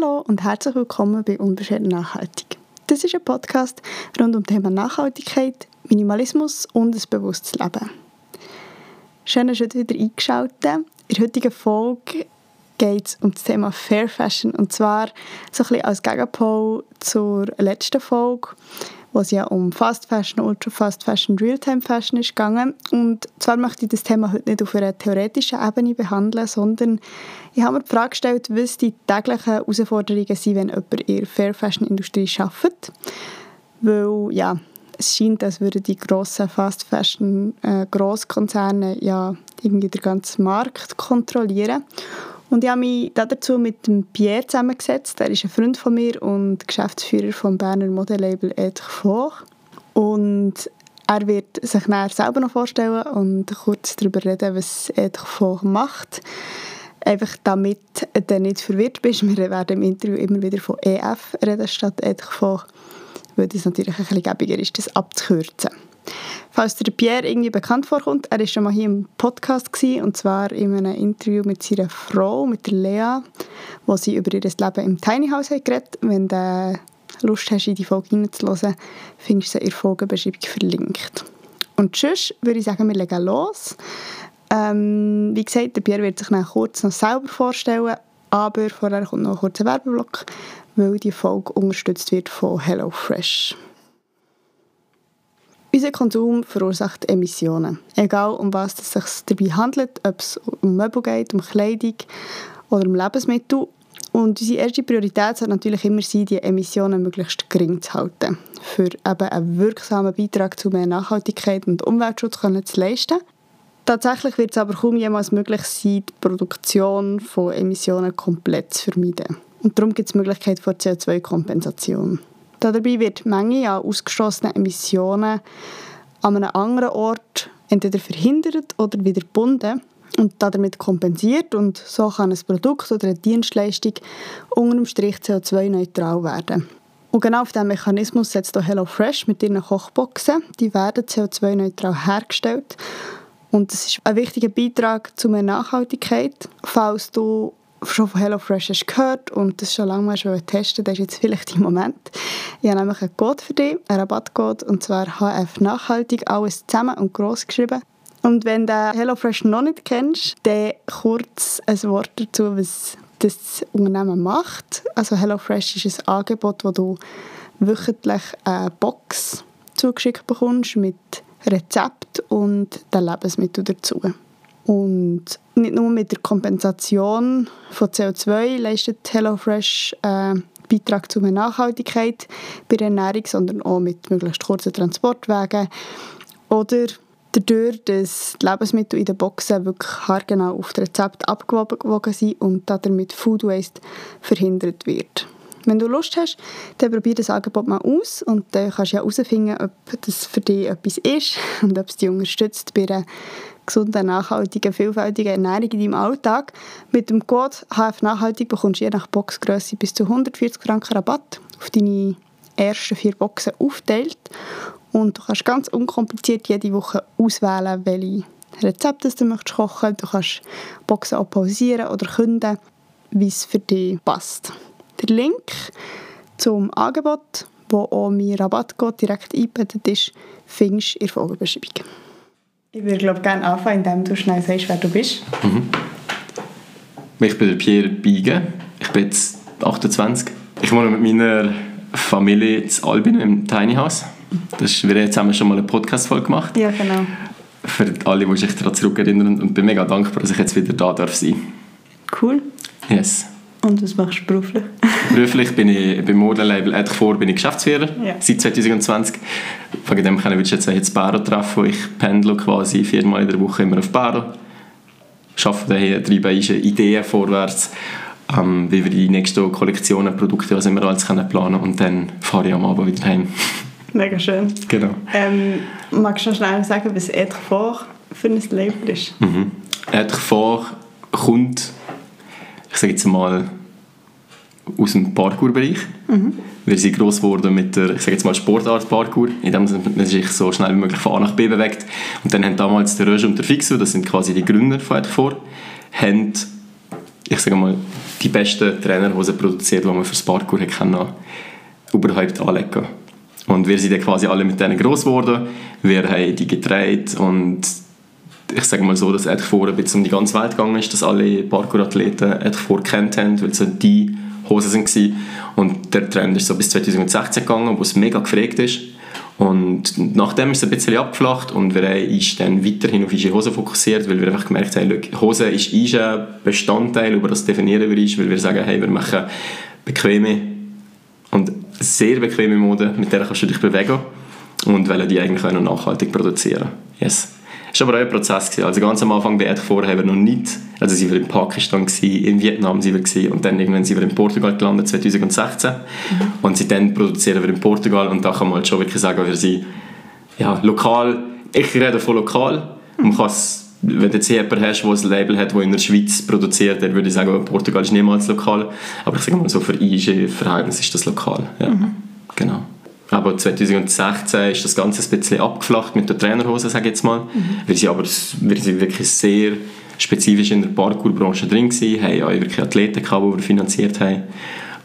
Hallo und herzlich willkommen bei Unbeschwert Nachhaltig. Das ist ein Podcast rund um das Thema Nachhaltigkeit, Minimalismus und ein bewusstes Leben. Schön, dass ihr wieder eingeschaltet. In der heutigen Folge geht es um das Thema Fair Fashion und zwar so ein bisschen als Gegenpol zur letzten Folge wo es ja um Fast Fashion, Ultra Fast Fashion, Realtime Fashion ist gegangen. Und zwar möchte ich das Thema heute nicht auf einer theoretischen Ebene behandeln, sondern ich habe mir die Frage gestellt, was die täglichen Herausforderungen sind, wenn jemand in der Fair Fashion Industrie arbeitet. Weil, ja, es scheint, als würden die grossen Fast Fashion äh, Grosskonzerne ja irgendwie den ganzen Markt kontrollieren. Und ich habe mich dazu mit dem Pierre zusammengesetzt. Er ist ein Freund von mir und Geschäftsführer vom Berner Modelabel Foch. Und er wird sich nachher selber noch vorstellen und kurz darüber reden, was Foch macht. Einfach damit du nicht verwirrt bist. Wir werden im Interview immer wieder von EF reden statt Foch, weil das natürlich ein bisschen gäbiger ist, das abzukürzen. Falls der Pierre irgendwie bekannt vorkommt, er war schon mal hier im Podcast gewesen, und zwar in einem Interview mit seiner Frau, mit der Lea, wo sie über ihr Leben im Tiny House geredet. Wenn du Lust hast, in die Folge hineinzuhören, findest du sie in der Folgenbeschreibung verlinkt. Und sonst würde ich sagen, wir legen los. Ähm, wie gesagt, der Pierre wird sich dann kurz noch selber vorstellen, aber vorher kommt noch ein kurzer Werbeblock, weil die Folge unterstützt wird von HelloFresh. Unser Konsum verursacht Emissionen. Egal um was es sich dabei handelt, ob es um Möbel geht, um Kleidung oder um Lebensmittel. Und unsere erste Priorität sollte natürlich immer sein, die Emissionen möglichst gering zu halten, für eben einen wirksamen Beitrag zu mehr Nachhaltigkeit und Umweltschutz zu leisten. Tatsächlich wird es aber kaum jemals möglich sein, die Produktion von Emissionen komplett zu vermeiden. Und darum gibt es die Möglichkeit von CO2-Kompensation. Dabei wird die Menge an ausgestoßenen Emissionen an einem anderen Ort entweder verhindert oder wieder gebunden und damit kompensiert und so kann ein Produkt oder eine Dienstleistung unter dem Strich CO2-neutral werden. Und genau auf diesen Mechanismus setzt auch HelloFresh mit ihren Kochboxen. Die werden CO2-neutral hergestellt und das ist ein wichtiger Beitrag zu mehr Nachhaltigkeit. Falls du schon von HelloFresh hast gehört und das schon lange mal testen, das ist jetzt vielleicht der Moment. Ich habe nämlich einen Code für dich, einen Rabattcode, und zwar HF Nachhaltig, alles zusammen und gross geschrieben. Und wenn du HelloFresh noch nicht kennst, dann kurz ein Wort dazu, was das Unternehmen macht. Also HelloFresh ist ein Angebot, wo du wöchentlich eine Box zugeschickt bekommst mit Rezept und den Lebensmitteln dazu. Und nicht nur mit der Kompensation von CO2 leistet HelloFresh einen äh, Beitrag zu mehr Nachhaltigkeit bei der Ernährung, sondern auch mit möglichst kurzen Transportwegen oder dadurch, dass die Lebensmittel in den Boxen wirklich haargenau auf das Rezept abgewogen sind und damit Food Waste verhindert wird. Wenn du Lust hast, dann probier das Angebot mal aus und dann kannst du ja herausfinden, ob das für dich etwas ist und ob es dich unterstützt bei einer gesunden, nachhaltigen, vielfältigen Ernährung in deinem Alltag. Mit dem Code HF Nachhaltig bekommst du je nach Boxgröße bis zu 140 Franken Rabatt auf deine ersten vier Boxen aufteilt. Und du kannst ganz unkompliziert jede Woche auswählen, welche Rezepte du möchtest kochen. Du kannst Boxen auch pausieren oder künden, wie es für dich passt. Der Link zum Angebot, wo auch mein Rabattcode direkt eingebettet ist, findest du in der Folgebeschreibung. Ich würde glaube gerne anfangen, indem du schnell sagst, wer du bist. Mhm. Ich bin Pierre Biege. Ich bin jetzt 28. Ich wohne mit meiner Familie in Albin im Tiny House. Das ist, wir haben zusammen schon mal eine Podcast-Folge gemacht. Ja, genau. Für alle, die sich daran zurückerinnern und bin mega dankbar, dass ich jetzt wieder da darf sein. Cool. Yes. Und was machst du beruflich? beruflich bin ich beim Modelabel Edge vor bin ich Geschäftsführer ja. seit 2020. Von dem kann ich jetzt jetzt Baro treffen, wo ich pendle quasi viermal in der Woche immer auf Baro. Arbeite daher, treibe Ideen vorwärts, ähm, wie wir die nächsten Kollektionen, Produkte, was immer alles können planen und dann fahre ich am Abend wieder heim. Mega schön. Genau. Ähm, magst du noch schnell sagen, was Edge vor für ein Label ist? Mhm. Edge vor kommt ich sage jetzt mal, aus dem Parkour-Bereich. Mhm. Wir sind gross geworden mit der ich sage jetzt mal Sportart Parkour, in dem man sich so schnell wie möglich von A nach B bewegt. Und dann haben damals der Roger und der Fixo, das sind quasi die Gründer von vor, haben ich sage mal, die besten Trainerhosen produziert, die man für das Parkour kann, überhaupt anlegen Und wir sind dann quasi alle mit denen gross geworden. Wir haben die getragen und ich sage mal so, dass er vorher bis um die ganze Welt gegangen ist, dass alle Parkour-Athleten vorher kennt haben, weil es die Hosen waren. Und der Trend ist so bis 2016 gegangen, wo es mega gefragt ist. Und nachdem ist es ein bisschen abgeflacht und wir haben dann weiterhin auf unsere Hose fokussiert, weil wir einfach gemerkt haben, Hose ist ein Bestandteil, über das definieren wir ist, weil wir sagen, hey, wir machen bequeme und sehr bequeme Mode, mit der kannst du dich bewegen und wollen die eigentlich auch noch nachhaltig produzieren. Yes. Es war aber auch ein Prozess. Gewesen. Also ganz am Anfang haben wir noch nicht, also sind wir in Pakistan, gewesen, in Vietnam wir gewesen, und dann irgendwann sind wir in Portugal gelandet, 2016. Mhm. Und seitdem produzieren wir in Portugal und da kann man halt schon wirklich sagen, wir sind ja, lokal, ich rede von lokal, man wenn du jetzt jemanden hast, der ein Label hat, das in der Schweiz produziert, dann würde ich sagen, Portugal ist niemals lokal. Aber ich sage mal so, für IG-Verhältnis ist das lokal. Ja. Mhm. Genau. Aber 2016 ist das Ganze ein bisschen abgeflacht mit der Trainerhose, sage ich jetzt mal. Mhm. Wir sind aber wir sind wirklich sehr spezifisch in der Parkour-Branche drin gewesen, haben auch wirklich Athleten gehabt, die wir finanziert haben.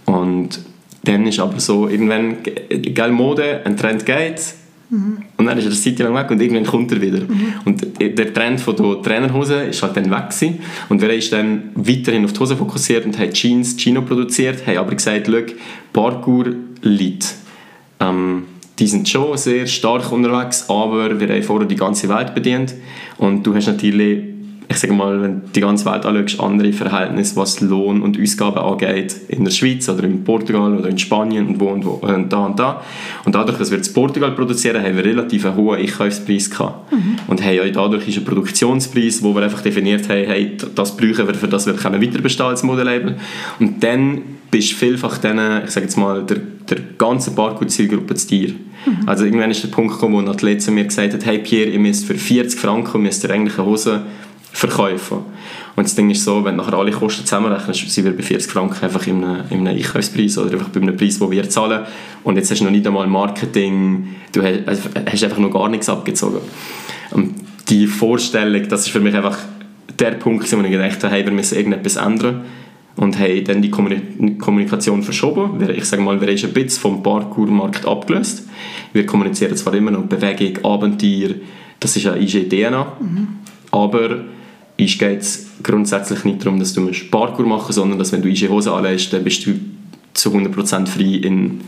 Und dann ist aber so, irgendwann, geil Mode, ein Trend geht, mhm. und dann ist er eine Zeit lang weg und irgendwann kommt er wieder. Mhm. Und der Trend von der Trainerhose ist halt dann weg gewesen. Und wir sind dann weiterhin auf die Hose fokussiert und haben Jeans, Chino produziert, haben aber gesagt, Parkour liegt ähm, die sind schon sehr stark unterwegs, aber wir haben vorher die ganze Welt bedient. Und du hast natürlich ich sage mal, wenn du die ganze Welt anschaust, andere Verhältnisse, was Lohn und Ausgaben angeht, in der Schweiz oder in Portugal oder in Spanien und wo und wo und da und da. Und dadurch, dass wir in Portugal produzieren, haben wir relativ einen hohen Einkaufspreis gehabt. Mhm. Und haben auch dadurch ist ein Produktionspreis, wo wir einfach definiert haben, hey, das brauchen wir, für das wir können weiter bestehen als Modelabel. Und dann bist du vielfach dann, ich sage jetzt mal, der, der ganzen Parkour-Zielgruppe zu dir. Mhm. Also irgendwann ist der Punkt gekommen, wo ein Athlet zu mir gesagt hat, hey Pierre, ihr müsst für 40 Franken müsst ihr eigentlich eine Hose verkaufen. Und das Ding ist so, wenn du nachher alle Kosten zusammenrechnest, sind wir bei 40 Franken einfach in einem, in einem Einkaufspreis oder einfach bei einem Preis, den wir zahlen. Und jetzt hast du noch nicht einmal Marketing, du hast, also hast einfach noch gar nichts abgezogen. Und die Vorstellung, das ist für mich einfach der Punkt, wo ich gedacht habe, hey, wir müssen irgendetwas ändern und haben dann die Kommunikation verschoben. Ich sage mal, wir sind ein bisschen vom Parkour-Markt abgelöst. Wir kommunizieren zwar immer noch Bewegung, Abenteuer, das ist eine IG-DNA, mhm. aber ist geht es grundsätzlich nicht darum, dass du Parkour machen musst, sondern dass wenn du IG Hose anlegst, dann bist du zu 100% frei in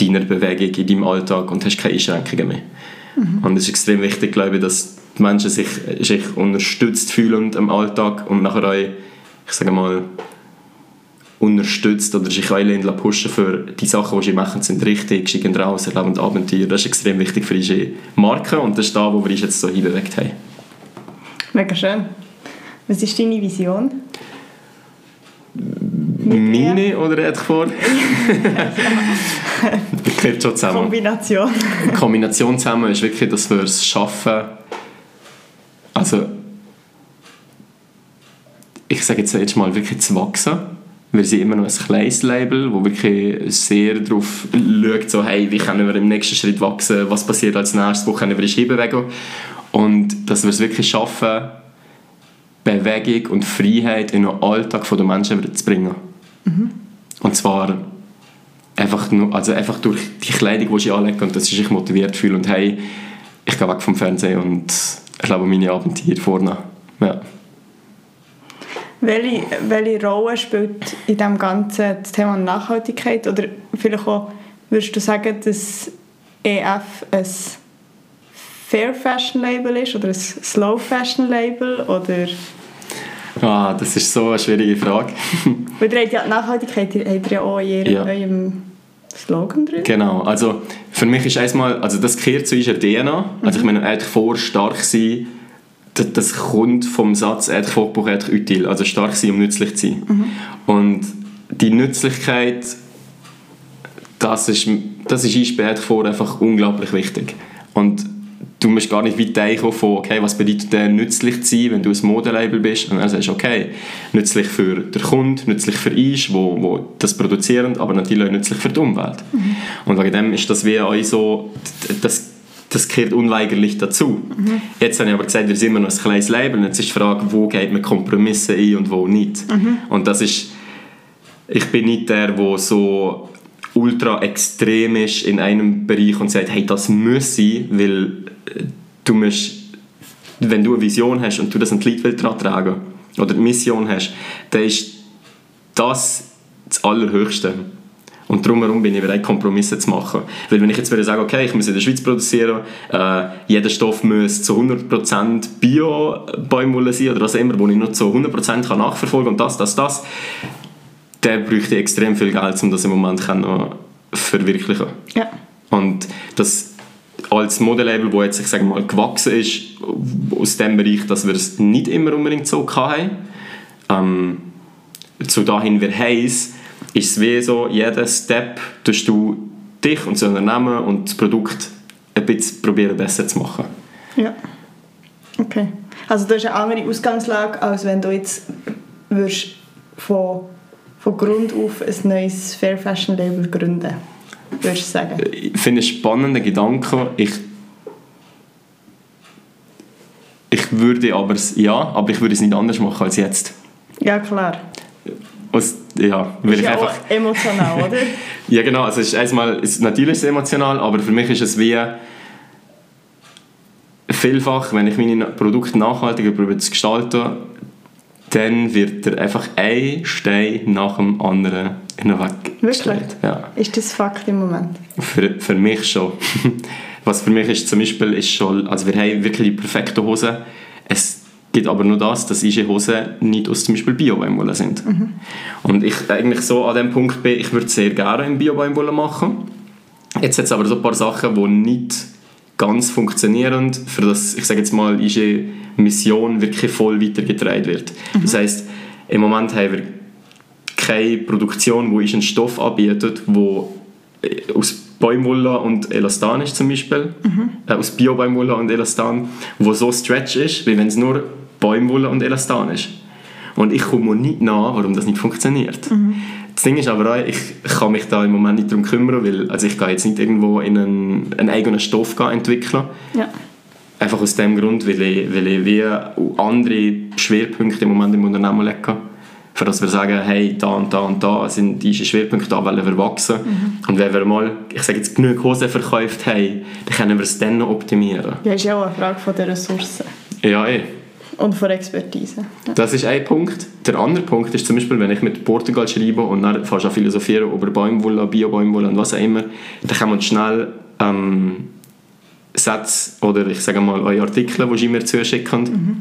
deiner Bewegung, in deinem Alltag und hast keine Einschränkungen mehr. Mhm. Und es ist extrem wichtig, glaube ich, dass die Menschen sich, sich unterstützt fühlen im Alltag und nachher auch, ich sage mal, unterstützt oder sich auch pushen für die Sachen, die sie machen, sind richtig, sie gehen raus, erleben Abenteuer. Das ist extrem wichtig für unsere Marke und das ist da, wo wir uns jetzt so hinbewegt haben. Mega schön. Was ist deine Vision? Meine oder hätte ich vor? Gehört schon zusammen. Kombination. Kombination zusammen ist wirklich, dass wir es schaffen, also ich sage jetzt, jetzt mal wirklich zu wachsen. Wir sind immer noch ein kleines Label, das wirklich sehr darauf schaut, so, hey, wie können wir im nächsten Schritt wachsen, was passiert als nächstes, wo können wir uns hinbewegen. Und dass wir es wirklich schaffen, Bewegung und Freiheit in den Alltag der Menschen zu bringen. Mhm. Und zwar einfach, nur, also einfach durch die Kleidung, die ich anlege und dass ich mich motiviert fühle und hey, ich gehe weg vom Fernsehen und erlebe meine Abenteuer vorne. Ja. Welche, welche Rolle spielt in dem Ganzen das Thema Nachhaltigkeit? Oder vielleicht auch, würdest du sagen, dass EF ein Fair Fashion Label ist oder ein Slow Fashion Label? Oder Ah, das ist so eine schwierige Frage. Weil ihr habt ja Nachhaltigkeit habt ihr ja auch in ja. eurem Slogan drin. Genau, also für mich ist erstmal, also das gehört zu unserer DNA. Also ich mhm. meine, eigentlich vor stark sein, das, das kommt vom Satz «Eigentlich Vorbuch, eigentlich util», also stark sein, um nützlich zu sein. Mhm. Und die Nützlichkeit, das ist, das ist uns bei vor einfach unglaublich wichtig. Und du musst gar nicht weit einkommen von, okay, was bedeutet denn nützlich zu sein, wenn du ein Modelabel bist. Und dann sagst du, okay, nützlich für den Kunden, nützlich für uns, wo, wo das produzieren, aber natürlich auch nützlich für die Umwelt. Mhm. Und wegen dem ist das wie auch so, das das gehört unweigerlich dazu. Mhm. Jetzt habe ich aber gesagt, wir sind immer noch ein kleines Label und jetzt ist die Frage, wo geht man Kompromisse ein und wo nicht. Mhm. Und das ist, ich bin nicht der, der so ultra extrem ist in einem Bereich und sagt, hey, das muss sein, weil äh, du musst, wenn du eine Vision hast und du das ein Lied daran tragen oder eine Mission hast, dann ist das das Allerhöchste. Und darum bin ich bereit, Kompromisse zu machen. Weil wenn ich jetzt würde sagen, okay, ich muss in der Schweiz produzieren, äh, jeder Stoff muss zu 100% Bio-Baumwolle sein oder was immer, wo ich nur zu 100% kann nachverfolgen und das, das, das, dann bräuchte extrem viel Geld, um das im Moment noch verwirklichen Ja. Und das als Modelabel, das jetzt, ich sage mal, gewachsen ist aus dem Bereich, dass wir es nicht immer unbedingt so hatten, ähm, zu dahin wir heiß ist es wie so, jeden Step tust du dich und das Unternehmen und das Produkt ein bisschen probieren besser zu machen. Ja. Okay. Also du hast eine andere Ausgangslage, als wenn du jetzt würdest von, von Grund auf ein neues Fair Fashion Label gründen würdest du sagen? Ich finde es spannende Gedanken. Ich, ich würde aber, ja, aber ich würde es nicht anders machen als jetzt. Ja, klar. Aus, ja, weil ist ich ja einfach... auch emotional, oder? ja, genau. Also es ist erstmal, es ist natürlich sehr emotional, aber für mich ist es wie vielfach, wenn ich meine Produkte nachhaltiger probiere zu gestalten, dann wird er einfach ein Stein nach dem anderen weggestellt. Wirklich? Ja. Ist das Fakt im Moment? Für, für mich schon. Was für mich ist zum Beispiel, ist schon, also wir haben wirklich die perfekte Hose. Es gibt aber nur das, dass unsere Hosen nicht aus zum Beispiel Bio-Baumwolle sind. Mhm. Und ich eigentlich so an dem Punkt bin, ich würde sehr gerne in Bio-Baumwolle machen. Jetzt hat es aber so ein paar Sachen, die nicht ganz funktionieren, für das, ich sage jetzt mal, unsere Mission wirklich voll weitergetragen wird. Mhm. Das heißt, im Moment haben wir keine Produktion, wo einen Stoff anbietet, wo aus Baumwolle und Elastan ist zum Beispiel, mhm. äh, aus Bio-Baumwolle und Elastan, wo so stretch ist, wie wenn es nur Baumwolle und Elastan ist. Und ich komme nicht nach, warum das nicht funktioniert. Mhm. Das Ding ist aber auch, ich kann mich da im Moment nicht darum kümmern, weil also ich gehe jetzt nicht irgendwo in einen, einen eigenen Stoff entwickeln. Ja. Einfach aus dem Grund, weil ich, weil ich wie andere Schwerpunkte im Moment im Unternehmen lege. Für dass wir sagen, hey, da und da und da sind diese Schwerpunkte, da wollen wir wachsen. Mhm. Und wenn wir mal, ich sage jetzt, genug Hosen verkauft haben, dann können wir es dann noch optimieren. Ja, ist ja auch eine Frage von der Ressourcen. Ja, eh. Und von Expertise. Ja. Das ist ein Punkt. Der andere Punkt ist zum Beispiel, wenn ich mit Portugal schreibe und dann fast an philosophieren über Baumwolle, Bio-Baumwolle und was auch immer, dann kann man schnell ähm, Sätze oder ich sage mal eure Artikel, die sie mir zuschicken, mhm.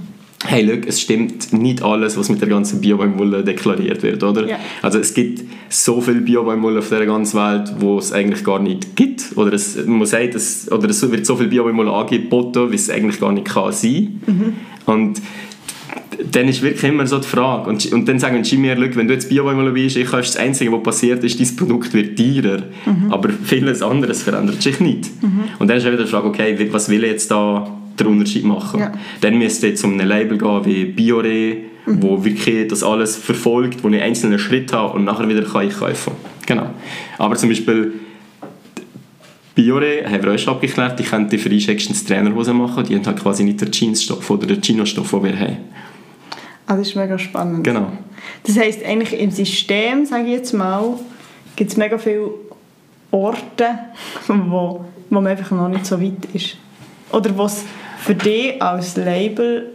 hey, look, es stimmt nicht alles, was mit der ganzen Bio-Baumwolle deklariert wird, oder? Ja. Also es gibt so viel Bio-Baumwolle auf der ganzen Welt, wo es eigentlich gar nicht gibt, oder es, man sagt, es, oder es wird so viel Bio-Baumwolle angeboten, wie es eigentlich gar nicht kann sein. Mhm. Und dann ist wirklich immer so die Frage. Und, und dann sagen sie mir, wenn du jetzt Bio-Baumwolle bist, ich das Einzige, was passiert ist, dein Produkt wird teurer. Mhm. Aber vieles anderes verändert sich nicht. Mhm. Und dann ist wieder die Frage, okay, was will ich jetzt da den Unterschied machen? Ja. Dann müsste jetzt um ein Label gehen wie Biore, mhm. wo wirklich das alles verfolgt, wo ich einzelne Schritte habe und nachher wieder kann ich kaufen. Genau. Aber zum Beispiel Biore haben wir auch schon abgeklärt, die können die für Einschätzungs Trainerhose machen, die haben halt quasi nicht den Jeansstoff oder den Chino-Stoff, den wir haben. Ah, das ist mega spannend. Genau. Das heisst, eigentlich im System, sage ich jetzt mal, gibt es mega viele Orte, wo, wo man einfach noch nicht so weit ist. Oder wo es für dich als Label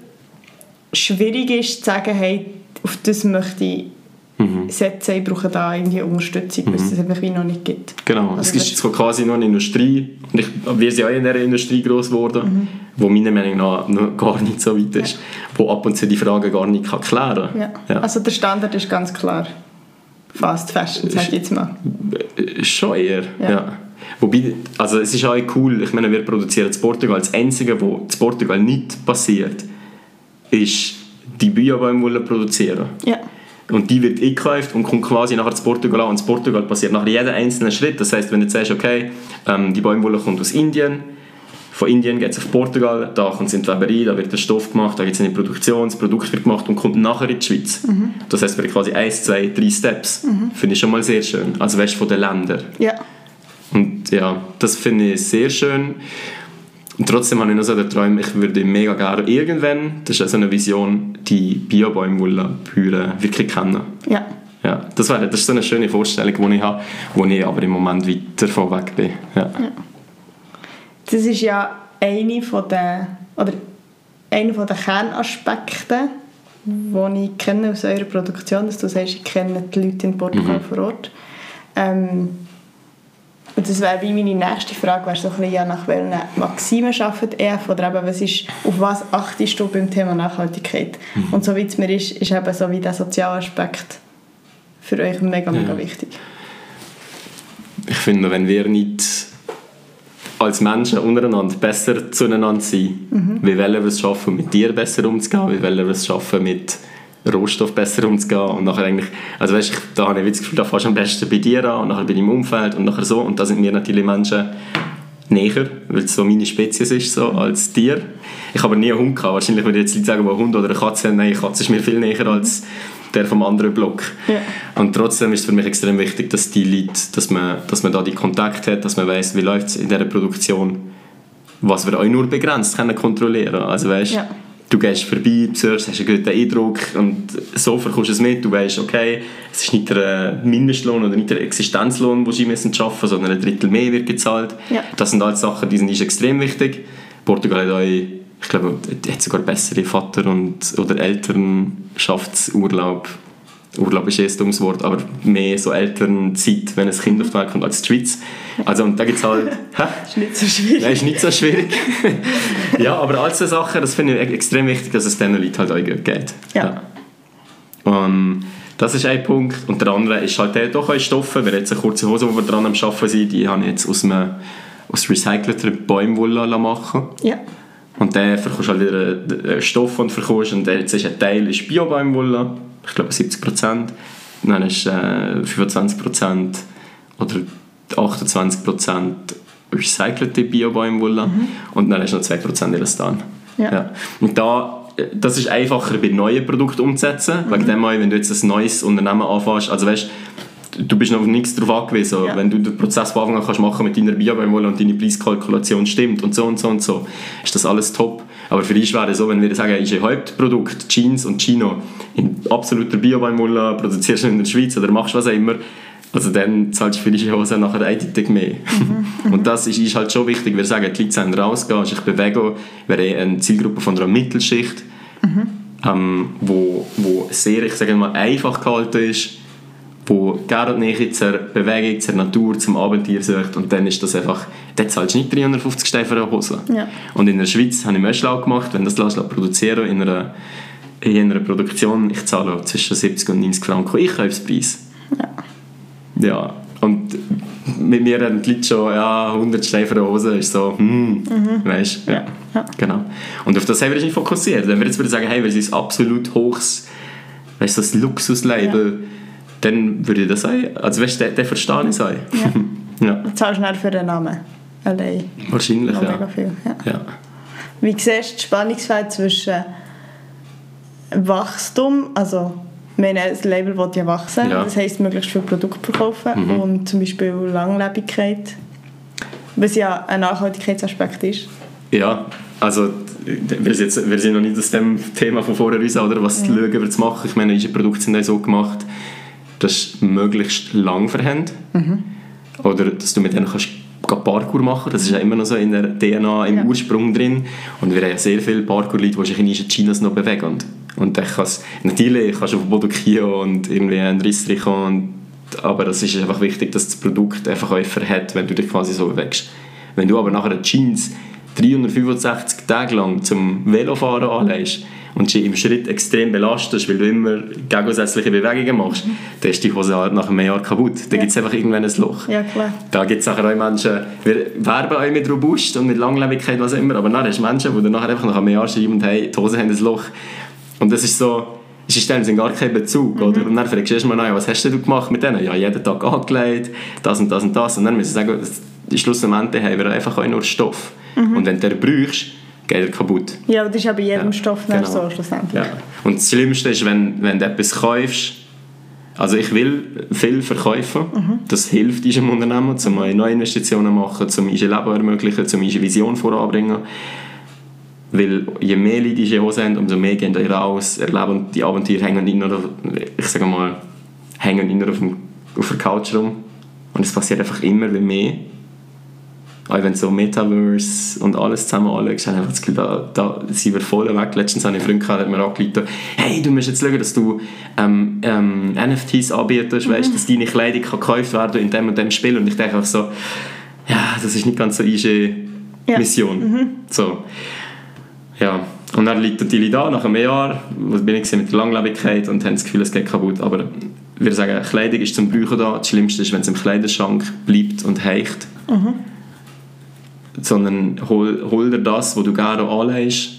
schwierig ist, zu sagen, hey, auf das möchte ich mhm. setzen, ich brauche da irgendwie Unterstützung, mhm. es einfach wie noch nicht gibt. Genau, also es ist so quasi noch eine Industrie, und ich, wir sind auch in dieser Industrie groß geworden, mhm. wo meiner Meinung nach noch gar nicht so weit ist, ja. wo ab und zu die Fragen gar nicht kann klären kann. Ja. ja. Also der Standard ist ganz klar Fast Fashion, sag ich jetzt mal. Äh, schon eher, ja. Wobei, also es ist auch cool, ich meine, wir produzieren in Portugal, das Einzige, was in Portugal nicht passiert, ist die Bio-Baumwolle produzieren. Ja. Und die wird eingekauft und kommt quasi nachher zu Portugal an. Und in Portugal passiert nachher jeder einzelne Schritt. Das heißt, wenn du jetzt sagst, okay, ähm, die Baumwolle kommt aus Indien, von Indien geht es auf Portugal, da kommt es in die Weberei, da wird der Stoff gemacht, da gibt es eine Produktion, das Produkt wird gemacht und kommt nachher in die Schweiz. Mhm. Das heißt, wir haben quasi eins, zwei, drei Steps. Mhm. Finde ich schon mal sehr schön. Also weißt von den Ländern. Ja. Und ja, das finde ich sehr schön. Und trotzdem habe ich noch so den Traum, ich würde mega gerne irgendwann, das ist so eine Vision, die Biobäumwolle-Bäuerin wirklich kennen. Ja. Ja, das, wäre, das ist so eine schöne Vorstellung, die ich habe, wo ich aber im Moment weit davon weg bin. Ja. ja. Das ist ja eine von den, oder einer von den Kernaspekte, die ich kenne aus eurer Produktion, dass du sagst, ich kenne die Leute in Portugal mhm. vor Ort. Ähm, und das wäre wie meine nächste Frage, wäre so ein bisschen, ja, nach welchen Maximen arbeitet EF oder eben, was ist, auf was achtest du beim Thema Nachhaltigkeit? Mhm. Und so wie es mir ist, ist eben so wie der soziale Aspekt für euch mega, mega ja. wichtig. Ich finde, wenn wir nicht als Menschen untereinander besser zueinander sind, mhm. wie wollen wir es schaffen, mit dir besser umzugehen, wie wollen wir es schaffen, mit Rohstoff besser umzugehen und nachher eigentlich, also weißt, ich, da habe ich das Gefühl, da fährst du am besten bei dir an und nachher bei deinem Umfeld und nachher so und da sind mir natürlich Menschen näher, weil es so meine Spezies ist, so, als dir. Ich habe aber nie einen Hund gehabt, wahrscheinlich würde jetzt Leute sagen, wo Hund oder eine Katze haben, nein, eine Katze ist mir viel näher als der vom anderen Block. Ja. Und trotzdem ist es für mich extrem wichtig, dass die Leute, dass man, dass man da die Kontakt hat, dass man weiß, wie läuft es in dieser Produktion, was wir auch nur begrenzt können kontrollieren. Also weißt, ja. Du gehst vorbei, besuchst, hast einen guten Eindruck und so verkommst du es mit. Du weißt, okay, es ist nicht der Mindestlohn oder nicht der Existenzlohn, den sie müssen schaffen, sondern ein Drittel mehr wird gezahlt. Ja. Das sind alles Sachen, die sind extrem wichtig. Portugal hat auch ich glaube, hat sogar bessere Vater- und, oder Elternschaftsurlaub. Urlaub ist erst ums Wort, aber mehr so Elternzeit, wenn ein Kind auf die Welt kommt, als die Schweiz. Also, und da gibt es halt... Hä? ist nicht so schwierig. Nein, ist nicht so schwierig. ja, aber all diese Sachen, das finde ich extrem wichtig, dass es diesen Leuten halt auch geht. Ja. ja. Um, das ist ein Punkt. Und der andere ist halt der doch ein Stoffe. Wir jetzt eine kurze Hose, die wir dran am Arbeiten sind, die habe ich jetzt aus, einem, aus recycelter Bäumwolle machen Ja. Und dann verkaufst du halt wieder einen Stoff und verkaufst und jetzt ist ein Teil ist Bio-Baumwolle, ich glaube 70%, dann ist äh, 25% oder 28% recycelte Bio-Baumwolle mhm. und dann du noch 2% Elastan. Ja. ja. Und da, das ist einfacher bei neuen Produkten umzusetzen, mhm. wegen dem, wenn du jetzt ein neues Unternehmen anfängst, also weißt, du bist noch auf nichts darauf angewiesen. Ja. Wenn du den Prozess von Anfang an kannst machen mit deiner Biobaumwolle und deine Preiskalkulation stimmt und so und so und so, ist das alles top. Aber für dich wäre es so, wenn wir sagen, ist ein Hauptprodukt Jeans und Chino in absoluter Biobaumwolle, produzierst du in der Schweiz oder machst was auch immer, also dann zahlst du für die Hose nachher eindeutig mehr. Mhm, und das ist, ist, halt schon wichtig. Wir sagen, die Leute sollen rausgehen, sich bewegen. Wir haben eine Zielgruppe von einer Mittelschicht, mhm. ähm, wo, wo sehr, ich sage mal, einfach gehalten ist wo gerne Nähe zur Bewegung, zur Natur, zum Abenteuer sucht und dann ist das einfach, dort zahlst du nicht 350 Steine für eine Hose. Ja. Und in der Schweiz habe ich mir schlau gemacht, wenn das lässt produzieren in einer, in einer Produktion, ich zahle zwischen 70 und 90 Franken Einkaufspreis. Ja. Ja, und mit mir haben die Leute schon, ja, 100 Steine für eine Hose, ist so, hm, mhm. weißt du, ja. ja. Genau. Und auf das haben wir uns nicht fokussiert. Wenn wir jetzt sagen, hey, wir sind absolut hochs, weißt du, das Luxuslabel, ja dann würde ich das sagen. Also weißt du, den verstehe ich so. Ja. ja. Du zahlst nicht für den Namen allein. Wahrscheinlich, ja. Mega viel, ja. ja. Wie siehst du das Spannungsfeld zwischen Wachstum, also meine, das Label will ja wachsen, ja. das heisst möglichst viel Produkte verkaufen mhm. und zum Beispiel Langlebigkeit, was ja ein Nachhaltigkeitsaspekt ist. Ja, also wir sind, jetzt, wir sind noch nicht aus dem Thema von vorher raus, oder was mhm. schauen wir zu machen. Ich meine, unsere Produkte sind auch so gemacht, das möglichst lang verhängt. Mhm. Oder dass du mit denen kannst Parkour machen Das ist ja immer noch so in der DNA, im ja. Ursprung drin. Und wir haben ja sehr viele Parkour-Leute, die sich in Chinas noch bewegen. Und, und dann kannst, natürlich kannst du auf Bodokio und irgendwie einen Riss und aber es ist einfach wichtig, dass das Produkt einfach Käufer hat, wenn du dich quasi so bewegst. Wenn du aber nachher Jeans 365 Tage lang zum Velofahren anlegst, und dich im Schritt extrem belastest, weil du immer gegensätzliche Bewegungen machst, mhm. dann ist die Hose halt nach einem Jahr kaputt. Dann ja. gibt es einfach irgendwann ein Loch. Ja, klar. Da gibt es auch Menschen, wir werben auch mit Robust und mit Langlebigkeit, was immer, aber dann hast du Menschen, die dann nachher einfach nach einem Jahr schreiben und hey, die Hose haben ein Loch. Und das ist so, es ist dann gar kein Bezug, mhm. oder? Und dann fragst du erstmal an, was hast du gemacht mit denen? Ja, jeden Tag angelegt, das und das und das. Und dann müssen sie sagen, schlussendlich haben wir einfach auch nur Stoff. Mhm. Und wenn du den brauchst, geht er kaputt. Ja, aber das ist ja bei jedem ja, Stoff genau. so schlussendlich. Ja. Und das Schlimmste ist, wenn, wenn du etwas kaufst Also ich will viel verkaufen. Mhm. Das hilft diesem Unternehmen, um neue Investitionen zu machen, um unser Leben ermöglichen, um unsere Vision voranzubringen. Weil je mehr Leute diese Hose haben, umso mehr gehen die raus, erleben die Abenteuer, hängen nicht nur, ich sage mal, hängen nicht nur auf, dem, auf der Couch rum. Und es passiert einfach immer mehr. Auch wenn so Metaverse und alles zusammen anschaust, habe ich das Gefühl, da, da sind wir voll weg. Letztens habe ich einen Freund der mir angerufen hey, du musst jetzt schauen, dass du ähm, ähm, NFTs anbietest, mhm. weißt, dass deine Kleidung kann gekauft werden in dem und dem Spiel. Und ich denke einfach so, ja, das ist nicht ganz so eine Mission. Ja. Mhm. So. Ja. Und dann liegt der Tilly da, nach einem Jahr, was bin ich mit der Langlebigkeit und haben das Gefühl, es geht kaputt. Aber wir sagen, Kleidung ist zum Brauchen da. Das Schlimmste ist, wenn es im Kleiderschrank bleibt und heicht. Mhm sondern hol, hol dir das, was du gerne anlegst,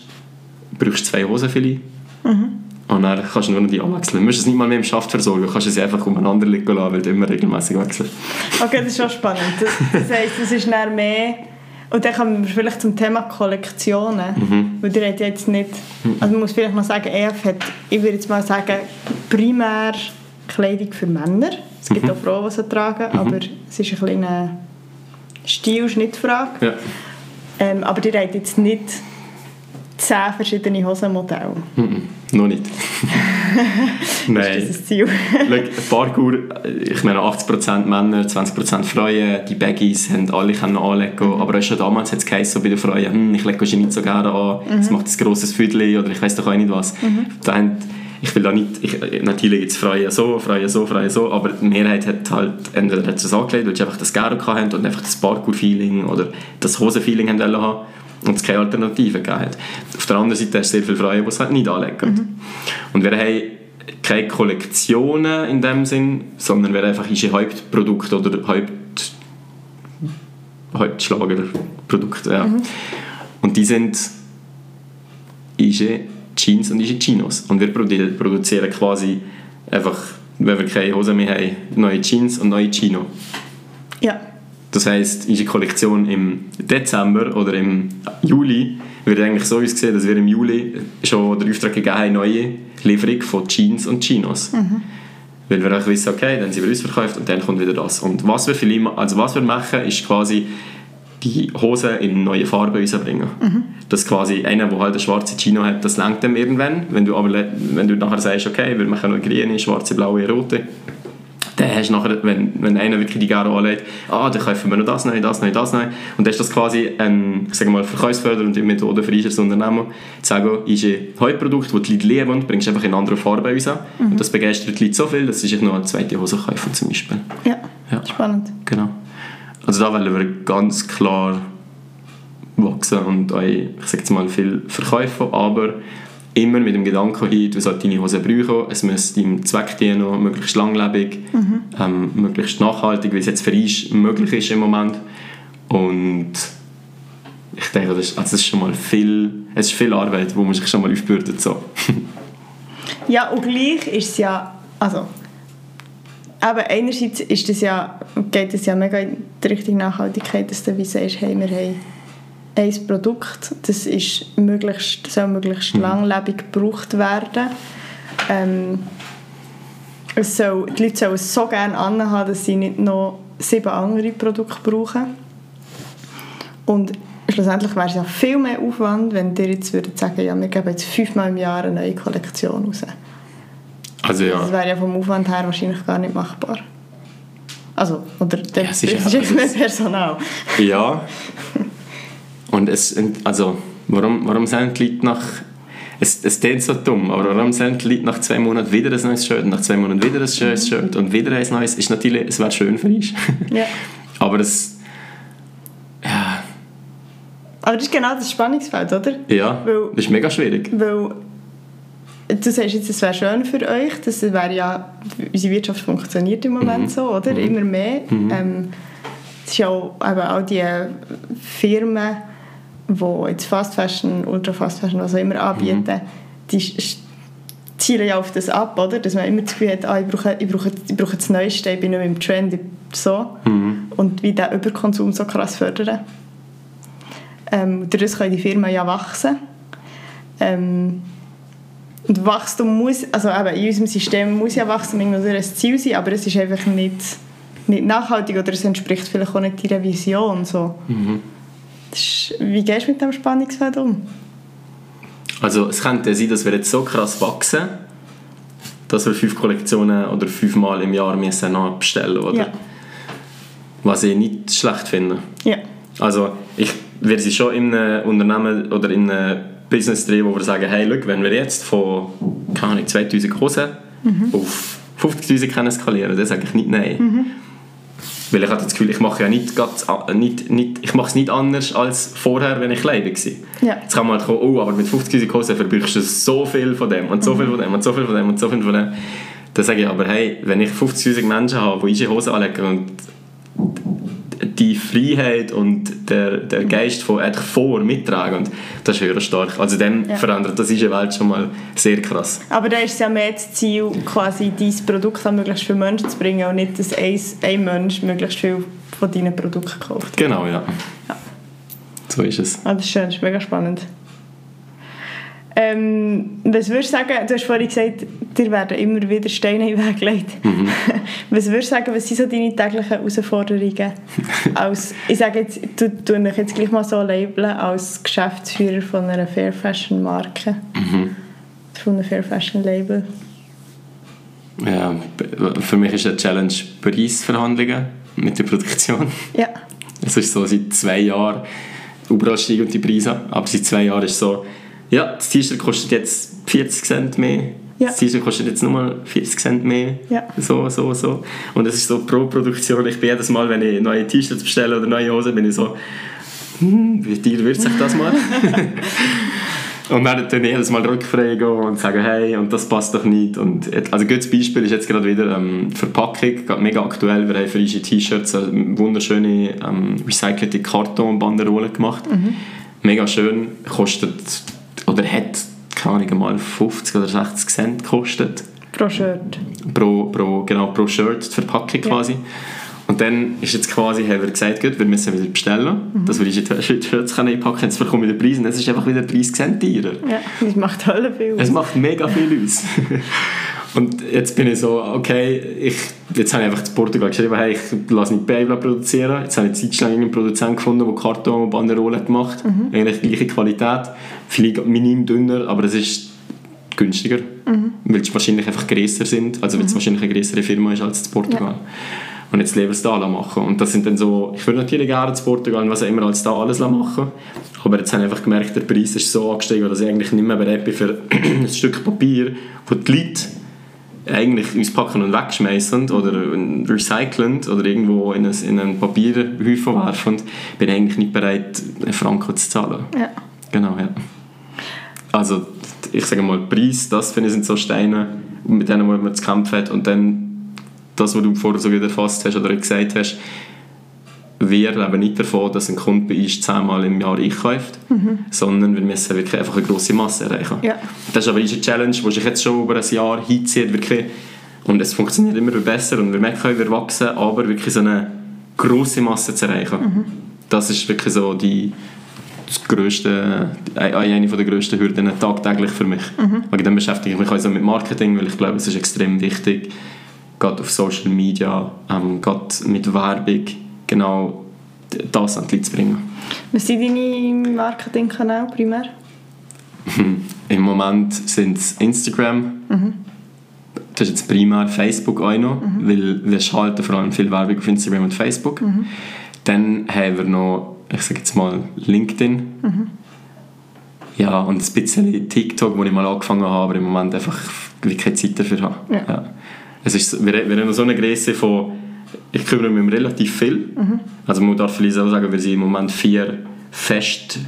brauchst zwei Hosen vielleicht mhm. und dann kannst du nur noch die anwechseln. Du musst es nicht mal mehr im Schaft versorgen, du kannst es einfach umeinander liegen lassen, weil du immer regelmäßig wechselst. Okay, das ist schon spannend. Das, das heisst, es ist dann mehr... Und dann kommen wir vielleicht zum Thema Kollektionen, mhm. weil ihr jetzt nicht... Also man muss vielleicht mal sagen, EF hat, ich würde jetzt mal sagen, primär Kleidung für Männer. Es gibt mhm. auch Frauen, die sie tragen, mhm. aber es ist ein bisschen Stilschnittfrage. Ja. Ähm, aber ihr habt jetzt nicht zehn verschiedene Hosenmodelle. Mm -mm, noch nicht. Nein. ist das ein Ziel? Parkour, ich meine 80% Männer, 20% Frauen, die Baggies haben alle können anlegen mhm. aber auch schon damals hat es geheißen, so bei den Frauen, hm, ich lege sie nicht so gerne an, es mhm. macht ein grosses Füdli oder ich weiß doch auch nicht was. Mhm. Da haben ich will da nicht, ich, natürlich jetzt freie so, freie so, freie so, aber die Mehrheit hat halt entweder hat es angelegt, weil sie einfach das Garo haben und einfach das Parkour-Feeling oder das Hosen-Feeling haben wollen und es keine Alternative gegeben hat. Auf der anderen Seite hast du sehr viele Freie, die es halt nicht anlegen. Mhm. Und wir haben keine Kollektionen in dem Sinn, sondern wir einfach unsere Hauptprodukte oder Haupt Hauptschlagerprodukte, ja. Mhm. Und die sind unsere Jeans und unsere Chinos. Und wir produzieren quasi einfach, wenn wir keine Hose mehr haben, neue Jeans und neue Chino. Ja. Das heisst, unsere Kollektion im Dezember oder im Juli wird eigentlich so aussehen, dass wir im Juli schon den Auftrag gegeben haben, neue Lieferung von Jeans und Chinos. Mhm. Weil wir auch wissen, okay, dann sind wir ausverkauft und dann kommt wieder das. Und was wir, viel, also was wir machen, ist quasi die Hose in neue Farben rausbringen. Mhm. Dass quasi einer, der halt eine schwarze Chino hat, das lenkt dem irgendwann. Wenn du aber wenn du nachher sagst, okay, wir machen noch grüne, schwarze, blaue, rote, dann hast du nachher, wenn, wenn einer wirklich die Garo anlegt, ah, dann kaufen wir noch das neu, das neu, das neu. Und dann ist das quasi ein, sagen wir mal, Verkaufsförder und die Methode für unser Unternehmen, zu sagen, ist ein Heuprodukt, das die Leute lieben, bringst du einfach in andere Farbe raus. Mhm. Und das begeistert die Leute so viel, dass sie sich noch eine zweite Hose kaufen zum Beispiel. Ja, ja. spannend. Genau. Also da wollen wir ganz klar wachsen und auch, ich sage jetzt mal, viel verkaufen, aber immer mit dem Gedanken hin, du sollst deine Hose brauchen, es muss deinem Zweck dienen, möglichst langlebig, mhm. ähm, möglichst nachhaltig, wie es jetzt für uns möglich ist im Moment. Und ich denke, das ist, also das ist schon mal viel, es ist viel Arbeit, wo man sich schon mal aufbürdet. So. ja, und gleich ist es ja, also aber einerseits ist das ja, geht es ja mega in die Richtung Nachhaltigkeit, dass du wie sagst, hey, wir haben ein Produkt, das ist möglichst, soll möglichst mhm. langlebig gebraucht werden. Ähm, es soll, die Leute sollen es so gerne anhaben, dass sie nicht noch sieben andere Produkte brauchen. Und schlussendlich wäre es ja viel mehr Aufwand, wenn ihr jetzt würdet sagen, ja, wir geben jetzt fünfmal im Jahr eine neue Kollektion raus. Also ja. Das wäre ja vom Aufwand her wahrscheinlich gar nicht machbar. Also, oder der ja, sicher, ist jetzt nicht Personal. Ja. Und es, also, warum, warum sind die Leute nach es, es klingt so dumm, aber warum sind die Leute nach zwei Monaten wieder ein neues Shirt und nach zwei Monaten wieder ein neues mhm. Shirt und wieder ein neues? Ist natürlich, es wäre schön für uns. Ja. aber es, ja. Aber das ist genau das Spannungsfeld, oder? Ja, weil, das ist mega schwierig. Weil du sagst jetzt, es wäre schön für euch, das wäre ja, unsere Wirtschaft funktioniert im Moment mhm. so, oder? Mhm. Immer mehr. Mhm. Ähm, es ist ja auch, eben auch die Firmen, die jetzt Fast Fashion, Ultra Fast Fashion, was auch immer anbieten, mhm. die zielen ja auf das ab, oder? Dass man immer das Gefühl hat, ah, ich, brauche, ich, brauche, ich brauche das Neueste, ich bin nicht mehr im Trend, so. Mhm. Und wie der Überkonsum so krass fördern. Ähm, dadurch können die Firmen ja wachsen. Ähm, Und Wachstum muss, also eben in unserem System muss ja Wachstum irgendwie ein Ziel sein, aber es ist einfach nicht, nicht nachhaltig oder es entspricht vielleicht auch nicht deiner Vision. So. Mhm. Wie gehst du mit dem Spannungsfeld um? Also es könnte sein, dass wir jetzt so krass wachsen, dass wir fünf Kollektionen oder fünfmal im Jahr müssen bestellen oder? Ja. Was ich nicht schlecht finde. Ja. Also ich werde sie schon in einem Unternehmen oder in einem Business drehen, wo wir sagen, hey, look, wenn wir jetzt von keine Ahnung, 2000 Hosen mhm. auf 50'000 können skalieren, dann sage ich nicht nein. Mhm. Weil ich hatte das Gefühl, ich mache ja nicht, ganz, nicht, nicht, ich mache es nicht anders als vorher, wenn ich Kleider war. Ja. Jetzt kann man halt kommen, oh, aber mit 50'000 Hosen verbürgst du so viel von dem und so viel von dem und so viel von dem und so viel von dem. Dann sage ich aber, hey, wenn ich 50'000 Menschen habe, die unsere Hosen anlegen und die Freiheit und der, der Geist von eigentlich vor mittragen und das ist höher stark. Also dann ja. verändert das ist Welt schon mal sehr krass. Aber da ist es ja mehr das Ziel, quasi dein Produkt an möglichst viele Menschen zu bringen und nicht, dass ein, ein Mensch möglichst viel von deinen Produkten kauft. Genau, ja. ja. So ist es. Ah, das ist schön, das ist mega spannend. Ähm, was würdest du sagen, du hast vorhin gesagt, dir werden immer wieder Steine in den Weg gelegt. Mhm. Was würdest du sagen, was sind so deine täglichen Herausforderungen? als, ich sage jetzt, du tue dich jetzt gleich mal so labeln, als Geschäftsführer von einer Fair Fashion Marke. Mhm. Von einem Fair Fashion Label. Ja, für mich ist eine Challenge Preisverhandlungen mit der Produktion. Ja. Es ist so, seit zwei Jahren, überall steigen die Preise, aber seit zwei Jahren ist es so, ja, das T-Shirt kostet jetzt 40 Cent mehr. Ja. Das T-Shirt kostet jetzt nochmal 40 Cent mehr. Ja. So, so, so. Und es ist so pro Produktion. Ich bin jedes Mal, wenn ich neue T-Shirts bestelle oder neue Hosen, bin ich so, hm, wie teuer wird sich das mal? und dann dann jedes Mal rückfragen und sagen, hey, und das passt doch nicht. Und, also ein gutes Beispiel ist jetzt gerade wieder ähm, Verpackung, mega aktuell. Wir haben für unsere T-Shirts eine wunderschöne ähm, recycelte Kartonbanderole gemacht. Mhm. Mega schön, kostet oder hat, keine Ahnung, mal 50 oder 60 Cent gekostet. Pro Shirt. Pro, pro, genau, pro Shirt, die Verpackung ja. quasi. Und dann ist jetzt quasi, haben wir gesagt, gut, wir müssen wieder bestellen, mhm. dass wir unsere Shirts einpacken können, jetzt bekommen wir den Preis und es ist einfach wieder 30 Cent teurer. Ja, das macht alle viel aus. Es macht mega viel aus. Und jetzt bin ich so, okay, ich, jetzt habe ich einfach zu Portugal geschrieben, hey, ich lasse nicht Baby produzieren. Jetzt habe ich zeitlang einen Produzenten gefunden, der Karton und Banderole gemacht. Mhm. Eigentlich gleiche Qualität, vielleicht minim dünner, aber es ist günstiger, mhm. weil sie wahrscheinlich einfach grösser sind, also weil es mhm. wahrscheinlich eine größere Firma ist als in Portugal. Ja. Und jetzt leben sie da machen. Und das sind dann so, ich würde natürlich gerne in Portugal was auch immer als da alles machen aber jetzt habe ich einfach gemerkt, der Preis ist so angestiegen, dass ich eigentlich nicht mehr bereit bin für ein Stück Papier, wo die Leute eigentlich uns packen und wegschmeißen oder recyceln oder irgendwo in, ein, in einen Papierhäufen werfen, bin ich eigentlich nicht bereit, einen Franken zu zahlen. Ja. Genau, ja. Also, ich sage mal, Preis, das finde ich sind so Steine, mit denen man zu kämpfen hat und dann das, was du vorher so wieder erfasst hast oder gesagt hast, wir leben nicht davon, dass ein Kunde bei uns zehnmal im Jahr einkauft, mhm. sondern wir müssen wirklich einfach eine grosse Masse erreichen. Ja. Das ist aber eine Challenge, die sich jetzt schon über ein Jahr hinzieht, wirklich. Und es funktioniert immer besser und wir merken, wir wachsen, aber wirklich so eine grosse Masse zu erreichen. Mhm. Das ist wirklich so die das grösste, eine der grössten Hürden tagtäglich für mich. Mhm. Und dann beschäftige ich mich also mit Marketing, weil ich glaube, es ist extrem wichtig, gerade auf Social Media, ähm, gerade mit Werbung, genau das an die Leute zu bringen. Was sind deine Marketingkanäle primär? Im Moment sind es Instagram. Mhm. Das ist jetzt primär Facebook auch noch, mhm. weil wir schalten vor allem viel Werbung auf Instagram und Facebook. Mhm. Dann haben wir noch, ich sage jetzt mal, LinkedIn. Mhm. Ja, und ein bisschen TikTok, wo ich mal angefangen habe, aber im Moment einfach keine Zeit dafür habe. Ja. Ja. Es ist, wir, wir haben noch so eine Größe von ich kümmere mich um relativ viel. Mhm. Also man darf vielleicht auch sagen, wir sind im Moment vier fest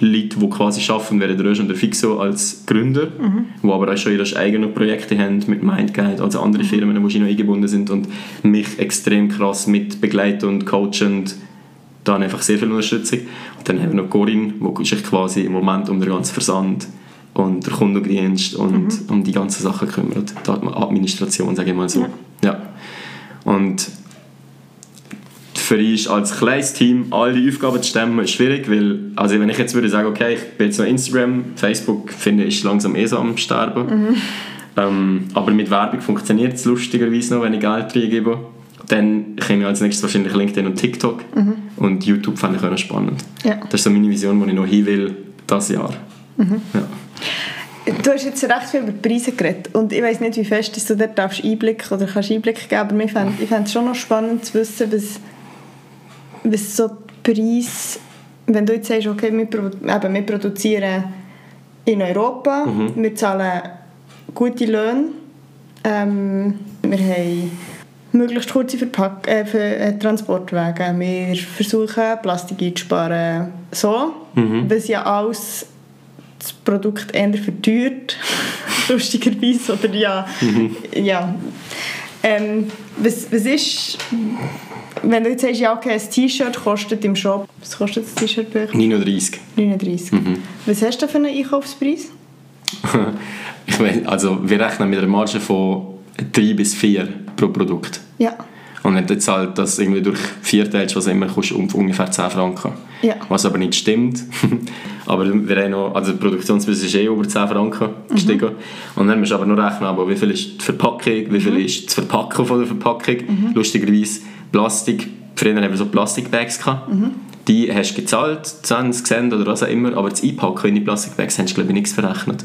Leute, die quasi arbeiten, während der Rösch und der Fixo als Gründer, mhm. die aber auch schon ihre eigenen Projekte haben mit Mindguide, also andere mhm. Firmen, die noch eingebunden sind und mich extrem krass mit begleiten und coachen und dann einfach sehr viel Unterstützung. Und dann haben wir noch Corinne, die sich quasi im Moment um den ganzen Versand und den Kundendienst und mhm. um die ganzen Sachen kümmert. Die Administration, sage ich mal so. Ja. ja. Und für uns als kleines Team all die Aufgaben zu stemmen, ist schwierig, weil, also wenn ich jetzt würde sagen, okay, ich bin jetzt noch Instagram, Facebook, finde ich langlangsam eh so am Sterben. Mhm. Ähm, aber mit Werbung funktioniert es lustigerweise noch, wenn ich Geld reingebe. Dann käme als nächstes wahrscheinlich LinkedIn und TikTok. Mhm. Und YouTube fände ich auch noch spannend. Ja. Das ist so meine Vision, wo ich noch hin will, dieses Jahr. Mhm. Ja. Du hast jetzt recht viel über Preise geredet und ich weiß nicht, wie fest dass du dort darfst Einblick oder kannst Einblick geben, aber ich fände es schon noch spannend zu wissen, was, was so Preis, wenn du jetzt sagst, okay, wir, eben, wir produzieren in Europa, mhm. wir zahlen gute Löhne, ähm, wir haben möglichst kurze Verpack äh, für, äh, Transportwege, wir versuchen Plastik einzusparen, so, mhm. was ja alles das Produkt eher verteuert, lustigerweise, oder ja, mhm. ja. Ähm, was, was ist, wenn du jetzt sagst, ja okay, ein T-Shirt kostet im Shop, was kostet das T-Shirt bei euch? 39. 39. Mhm. Was hast du für einen Einkaufspreis? ich meine, also wir rechnen mit einer Marge von 3 bis 4 pro Produkt. Ja. Und wenn du jetzt halt das irgendwie durch vier teilst, was immer kostet, um ungefähr 10 Franken. Ja. Was aber nicht stimmt. aber wir haben noch, also der Produktionspreis ist eh über 10 Franken gestiegen. Mhm. Und dann musst du aber nur rechnen, aber wie viel ist die Verpackung, wie viel mhm. ist das Verpacken von der Verpackung. Mhm. Lustigerweise Plastik, früher haben wir so Plastikbags gehabt. Mhm. Die hast du gezahlt, 20 Cent oder was auch immer, aber das Einpacken in die Plastikbags hast du glaube ich nichts verrechnet.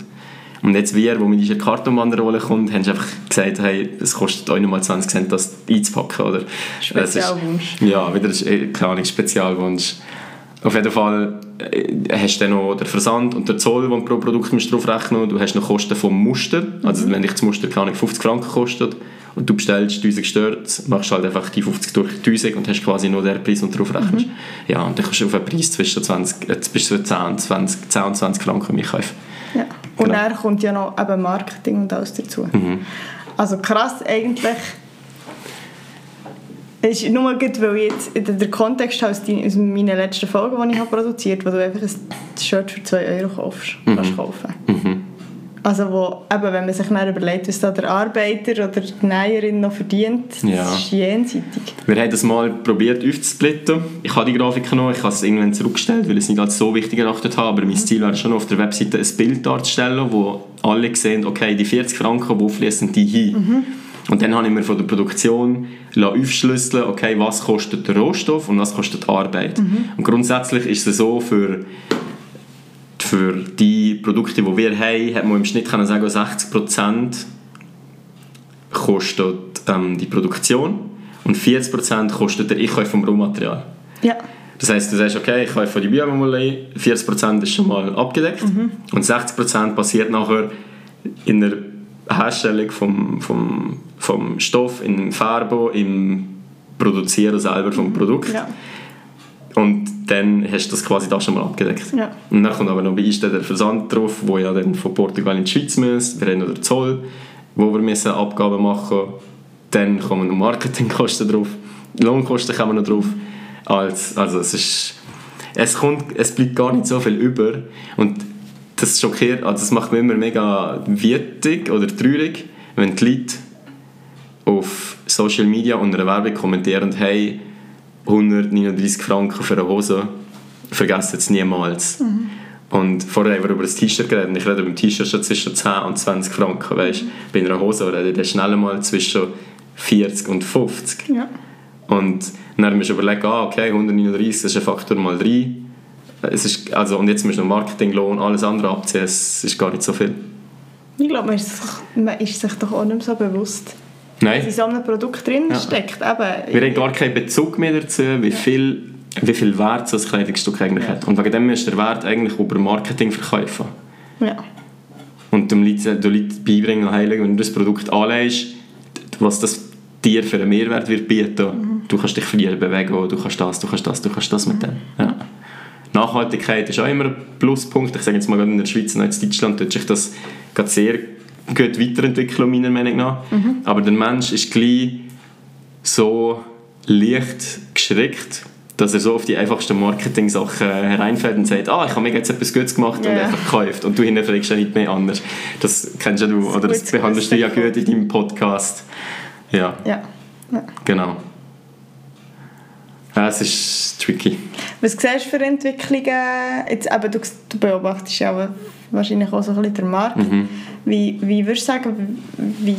Und jetzt wir, wo mit dieser Kartonwanderrolle kommt, haben einfach gesagt, hey, es kostet euch nochmal 20 Cent, das einzupacken. Oder? Spezialwunsch. Ist, ja, wieder ein kleiner Spezialwunsch. Auf jeden Fall äh, hast du dann noch den Versand und den Zoll, den pro Produkt musst drauf rechnen Du hast noch Kosten vom Muster. Also mhm. wenn dich das Muster keine 50 Franken kostet und du bestellst 1000 gestört, machst halt einfach die 50 durch 1000 und hast quasi nur den Preis und drauf rechnest. Mhm. Ja, und dann kannst du auf einen Preis zwischen 20, äh, bis 10, 20, 10 und 20 Franken einkaufen. Ja. Und genau. dann kommt ja noch eben Marketing und alles dazu. Mhm. Also krass eigentlich. Es ist nur gut, weil ich jetzt der Kontext aus, aus meinen letzten Folgen, die ich habe produziert habe, wo du einfach ein Shirt für 2 Euro kaufst, mhm. kannst kaufen. Mhm. Also wo, eben, wenn man sich dann überlegt, was da der Arbeiter oder die Näherin noch verdient, ja. das ist jenseitig. Wir haben das mal probiert aufzusplitten. Ich habe die Grafik noch, ich habe es irgendwann zurückgestellt, weil ich es nicht als so wichtig erachtet habe, aber mein. Ziel wäre schon auf der Webseite ein Bild darzustellen, wo alle sehen, okay, die 40 Franken, wo fließen die hin? Mhm. Und dann habe ich mir von der Produktion aufschlüsseln, okay, was kostet der Rohstoff und was kostet die Arbeit. Mhm. Und grundsätzlich ist es so, für für die Produkte, die wir haben, hat man im Schnitt können sagen, 60% kostet ähm, die Produktion und 40% kostet der Einkauf vom Rohmaterial. Ja. Das heisst, du sagst, okay, ich kaufe die Biomolle, 40% ist schon mal abgedeckt mhm. und 60% passiert nachher in der Herstellung vom, vom, vom Stoff, im Farbo, im Produzieren selber vom Produkt. Ja. Und dann hast du das quasi da schon mal abgedeckt. Ja. Und dann kommt aber noch bei uns der Versand drauf, wo ja dann von Portugal in die Schweiz muss. Wir haben noch den Zoll, wo wir müssen Abgaben machen Dann kommen noch Marketingkosten drauf. Lohnkosten kommen noch drauf. Als, also es ist... Es, kommt, es bleibt gar nicht so viel über. Und das schockiert, also das macht mich immer mega wütig oder traurig, wenn die Leute auf Social Media unter einer Werbung kommentieren, hey, 139 Franken für eine Hose, vergessen es niemals. Mhm. Und vorher haben wir über das T-Shirt geredet. Ich rede beim T-Shirt schon zwischen 10 und 20 Franken. Weißt? Mhm. Bei einer Hose rede ich schnell mal zwischen 40 und 50. Ja. Und dann musst du überlegen, ah, okay, 139 das ist ein Faktor mal 3. Es ist, also, und jetzt musst du noch Marketinglohn, alles andere abziehen. Es ist gar nicht so viel. Ich glaube, man ist sich, man ist sich doch auch nicht mehr so bewusst Nein. in so einem Produkt drin ja. steckt. Eben, Wir haben gar keinen Bezug mehr dazu, wie, ja. viel, wie viel Wert so ein Kleidungsstück eigentlich ja. hat. Und wegen dem ist der Wert eigentlich über Marketing verkaufen. Ja. Und du Leuten, du Leuten beibringen, heilig, wenn du das Produkt anlegst, was das dir für einen Mehrwert wird bieten. Mhm. Du kannst dich früher bewegen, du kannst das, du kannst das, du kannst das mit dem. Ja. Nachhaltigkeit ist auch immer ein Pluspunkt. Ich sage jetzt mal, in der Schweiz und in Deutschland tut sich das gerade sehr gut weiterentwickeln, meiner Meinung nach. Mhm. Aber der Mensch ist gleich so leicht geschreckt, dass er so auf die einfachsten Marketing-Sachen hereinfällt und sagt, ah, ich habe mir jetzt etwas Gutes gemacht yeah. und einfach gekauft und du hinterfragst ja nicht mehr anders. Das kennst ja du, oder das behandelst du ja gut in deinem Podcast. Ja. ja. ja. Genau. Ja, es ist tricky. Was siehst du für Entwicklungen? Jetzt, eben, du, du beobachtest ja wahrscheinlich auch so ein bisschen den Markt. Mhm. Wie, wie würdest du sagen, wie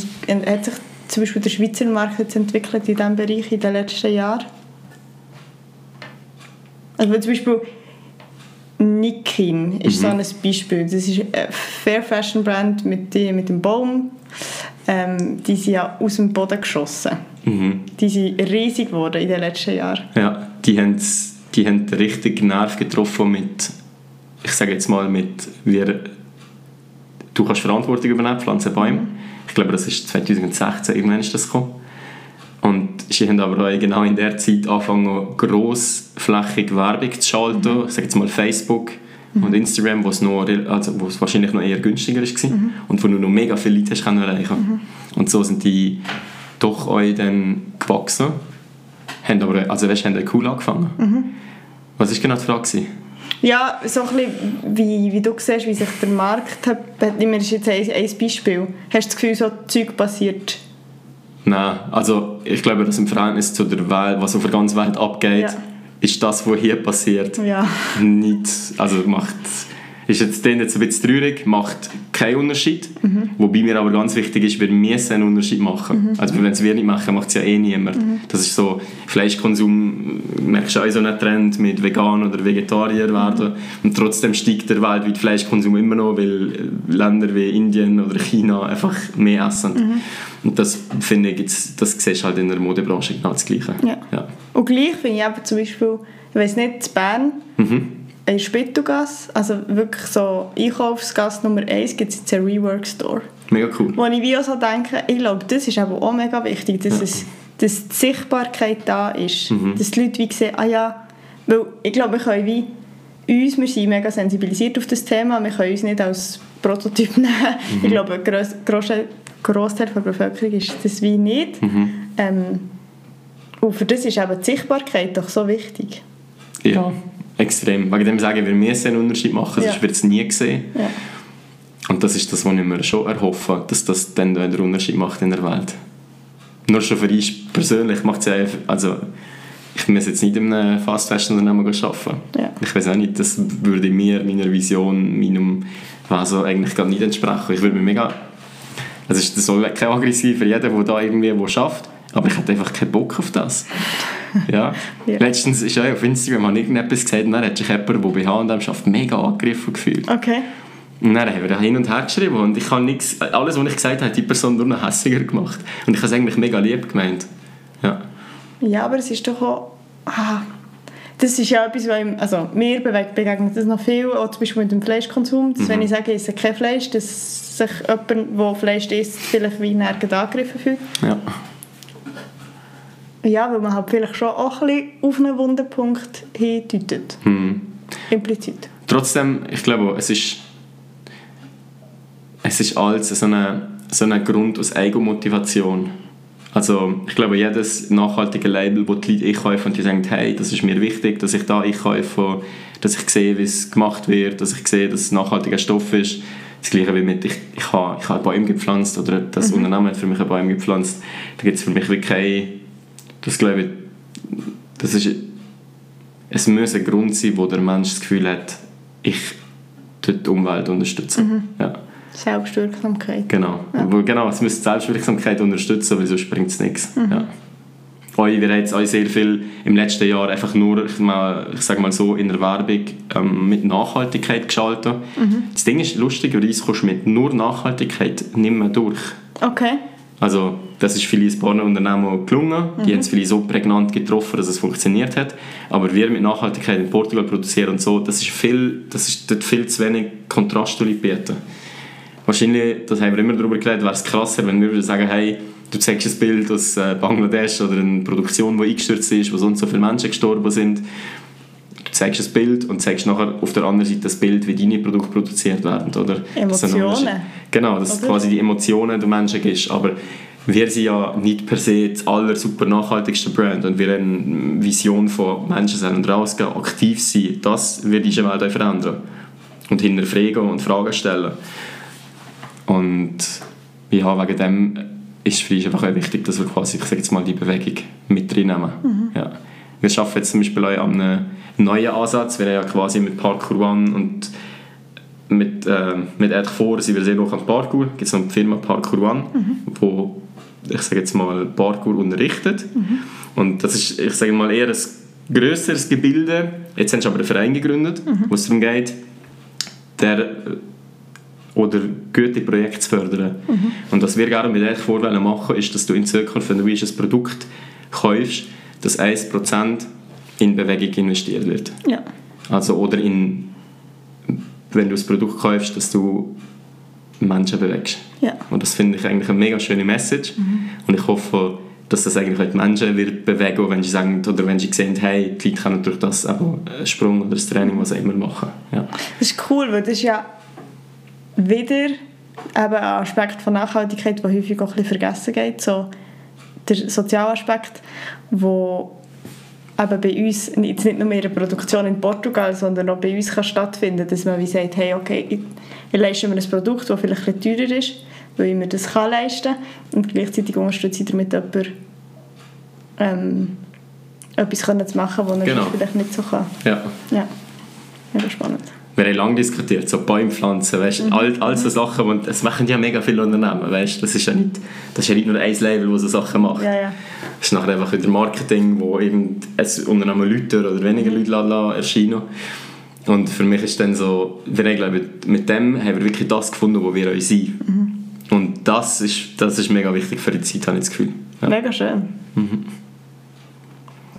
hat sich zum Beispiel der Schweizer Markt jetzt entwickelt in diesem Bereich in den letzten Jahren? Also zum Beispiel Nikin ist mhm. so ein Beispiel. Das ist eine Fair Fashion Brand mit, mit dem Baum. Ähm, die sind ja aus dem Boden geschossen. Mhm. Die sind riesig geworden in den letzten Jahren. Ja, die haben, die haben richtig Nerv getroffen mit, ich sage jetzt mal, mit, wir, du kannst Verantwortung übernehmen, pflanzen Bäume. Mhm. Ich glaube, das ist 2016, irgendwann ist das gekommen. Und sie haben aber auch genau in der Zeit angefangen, grossflächig Werbung zu schalten. Mhm. Ich sage jetzt mal Facebook mhm. und Instagram, wo es, noch, also, wo es wahrscheinlich noch eher günstiger war mhm. und wo du noch mega viele Leute hast können erreichen mhm. Und so sind die doch auch dann gewachsen. Haben aber, also weißt, haben cool angefangen. Mhm. Was war genau die Frage? Ja, so ein bisschen, wie, wie du siehst, wie sich der Markt hat. Mir ist jetzt ein, ein Beispiel. Hast du das Gefühl, so Zeug passiert Nein, also ich glaube, dass im Verhältnis zu der Welt, was auf der ganzen Welt abgeht, ja. ist das, was hier passiert, ja. nicht, also macht ist jetzt dann jetzt ein bisschen traurig, macht keinen Unterschied. Mhm. Wobei mir aber ganz wichtig ist, wir müssen einen Unterschied machen. Mhm. Also wenn es wir nicht machen, macht es ja eh niemand. Mhm. Das ist so, Fleischkonsum, merkst du auch so einen Trend mit Vegan oder Vegetarier werden. Und trotzdem steigt der weltweit Fleischkonsum immer noch, weil Länder wie Indien oder China einfach mehr essen. Mhm. Und das finde ich, jetzt, das siehst du halt in der Modebranche genau das Gleiche. Ja. ja. Und gleich finde ich aber zum Beispiel, ich weiß nicht, in Bern, mhm in Spittelgasse, also wirklich so Einkaufsgasse Nummer 1, gibt es jetzt einen Rework-Store. Mega cool. Wo ich wie auch so denke, ich glaube, das ist aber auch mega wichtig, dass, ja. es, dass die Sichtbarkeit da ist. Mhm. Dass die Leute wie sehen, ah ja, weil ich glaube, wir können wie uns, wir sind mega sensibilisiert auf das Thema, wir können uns nicht als Prototyp nehmen. Mhm. Ich glaube, ein grosser Großteil der Bevölkerung ist das wie nicht. Mhm. Ähm, und für das ist eben die Sichtbarkeit doch so wichtig. Ja. ja. Extrem. Wegen dem sagen wir, müssen einen Unterschied machen, sonst ja. wird es nie gesehen. Ja. Und das ist das, was ich mir schon erhoffe, dass das dann einen Unterschied macht in der Welt. Nur schon für uns persönlich macht es ja also ich muss jetzt nicht in einem Fast Fashion Unternehmen arbeiten. Ja. Ich weiß auch nicht, das würde mir, meiner Vision, meinem also eigentlich gar nicht entsprechen. Ich würde mir mega also es soll kein aggressiv für jeden, der da irgendwie wo schafft, aber ich hätte einfach keinen Bock auf das. ja. ja. Letztens ist ja auf Instagram habe irgendetwas gesagt und dann hat sich jemand, der bei H&M schafft, mega angegriffen gefühlt. Okay. Und dann haben wir hin und her geschrieben und ich habe nichts, alles, was ich gesagt habe, hat die Person nur noch hässiger gemacht. Und ich habe es eigentlich mega lieb gemeint. Ja. Ja, aber es ist doch auch... Ah, das ist ja etwas, was ihm, also mir begegnet das noch viel, auch zum Beispiel mit dem Fleischkonsum. Dass, mhm. Wenn ich sage, ich esse kein Fleisch, dass sich jemand, der Fleisch isst, vielleicht wie nirgends angegriffen fühlt. Ja. Ja, weil man halt vielleicht schon auch ein bisschen auf einen Wunderpunkt hindeutet. Hm. Implizit. Trotzdem, ich glaube, es ist, es ist alles so ein so eine Grund aus Eigenmotivation. Also ich glaube, jedes nachhaltige Label, das die Leute einkaufen und die sagen, hey, das ist mir wichtig, dass ich da einkaufe, dass ich sehe, wie es gemacht wird, dass ich sehe, dass es nachhaltiger Stoff ist. Das gleiche wie mit, ich, ich habe, ich habe Bäume gepflanzt oder das mhm. Unternehmen hat für mich Baum gepflanzt. Da gibt es für mich wirklich keine das glaube ich, das ist, es muss ein Grund sein, wo der Mensch das Gefühl hat, ich tue die Umwelt unterstützen. Mhm. Ja. Selbstwirksamkeit. Genau. Ja. genau, es muss Selbstwirksamkeit unterstützen, weil sonst bringt es nichts. Mhm. Ja. Wir haben jetzt auch sehr viel im letzten Jahr einfach nur, ich, mal, ich sage mal so, in der Werbung ähm, mit Nachhaltigkeit geschaltet. Mhm. Das Ding ist, lustigerweise kommst du mit nur Nachhaltigkeit nicht mehr durch. Okay. Also das ist ein paar Unternehmen gelungen. Die mhm. haben es vielleicht so prägnant getroffen, dass es funktioniert hat. Aber wir mit Nachhaltigkeit in Portugal produzieren und so, das ist viel, das ist dort viel zu wenig Kontrast bieten. Wahrscheinlich, das haben wir immer darüber geredet, wäre es krasser, wenn wir sagen, hey, du zeigst ein Bild aus äh, Bangladesch oder eine Produktion, die eingestürzt ist, wo sonst so viele Menschen gestorben sind. Du zeigst ein Bild und zeigst nachher auf der anderen Seite das Bild, wie deine Produkte produziert werden. Oder? Emotionen. Genau, dass oder? quasi die Emotionen der Menschen gibst. Aber wir sind ja nicht per se das aller super nachhaltigste Brand und wir haben eine Vision von Menschen sein und rausgehen, aktiv sein. Das wird diese Welt auch verändern. Und hinterfragen und Fragen stellen. Und ja, wegen dem ist für uns einfach auch wichtig, dass wir quasi, ich sage jetzt mal, die Bewegung mit reinnehmen. Mhm. Ja. Wir arbeiten jetzt zum Beispiel auch an einem neuen Ansatz. Wir haben ja quasi mit Parkour One und mit, äh, mit Ed vor sind wir sehr hoch an Parkour. Es gibt noch die Firma Parkour One, mhm. wo ich sage jetzt mal Parkour unterrichtet. Mhm. Und das ist, ich sage mal, eher ein grösseres Gebilde. Jetzt haben sie aber einen Verein gegründet, mhm. wo es darum geht, der oder gute Projekte zu fördern. Mhm. Und was wir gerne mit euch vorwählen machen, ist, dass du in Zukunft, wenn du ein Produkt kaufst, dass 1% in Bewegung investiert wird. Ja. Also, oder in, wenn du das Produkt kaufst, dass du Menschen bewegst. Ja. Und das finde ich eigentlich eine mega schöne Message. Mhm. Und ich hoffe, dass das eigentlich auch die Menschen wird bewegen, wenn sie sagen, oder wenn sie sehen, hey, die Leute können durch das einen Sprung oder das Training, was auch immer machen. Ja. Das ist cool, weil das ist ja wieder eben ein Aspekt von Nachhaltigkeit, der häufig auch ein bisschen vergessen geht, so der Sozialaspekt, wo eben bei uns, jetzt nicht nur in der Produktion in Portugal, sondern auch bei uns kann stattfinden, dass man wie sagt, hey, okay, ich, ich leiste mir ein Produkt, das vielleicht ein teurer ist, weil ich mir das kann leisten kann und gleichzeitig unterstütze ich damit jemanden, ähm, etwas zu machen, was er genau. vielleicht nicht so kann. Ja. Ja, ja spannend wir haben lange diskutiert, so Bäumpflanzen, weißt, mhm. all, all so Sachen, und es machen ja mega viele Unternehmen, weißt, das ist ja nicht, das ist ja nicht nur ein Label, das so Sachen macht. Ja, ja. Es ist nachher einfach wieder Marketing, wo eben ein Unternehmen Leute oder weniger mhm. Leute erscheinen und für mich ist dann so, wir glaube, mit dem haben wir wirklich das gefunden, wo wir uns sind. Mhm. Und das ist, das ist mega wichtig für die Zeit, habe ich das Gefühl. Ja. Mega schön. Mhm.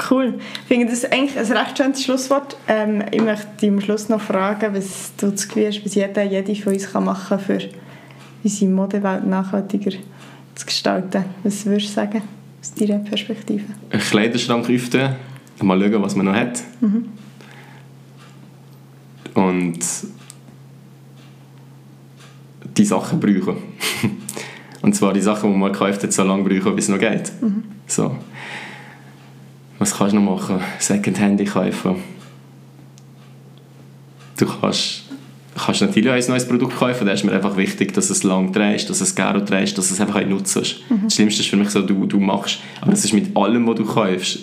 Cool. Ich finde das eigentlich ein recht schönes Schlusswort. Ähm, ich möchte dich am Schluss noch fragen, was du das Gefühl hast, was jeder, jede von uns kann machen kann, für unsere Modewelt nachhaltiger zu gestalten. Was würdest du sagen aus deiner Perspektive? Ein Kleiderschrank öffnen, mal schauen, was man noch hat. Mhm. Und die Sachen brauchen. Und zwar die Sachen, die man hat, so lange brauchen, bis es noch geht. Mhm. So. Was kannst du noch machen? Secondhand kaufen. Du kannst, kannst natürlich ein neues Produkt kaufen, da ist mir einfach wichtig, dass es lang trägst, dass es gerne trägst, dass es einfach nutzt. Mhm. Das Schlimmste ist für mich so, du, du machst, aber das ist mit allem, was du kaufst,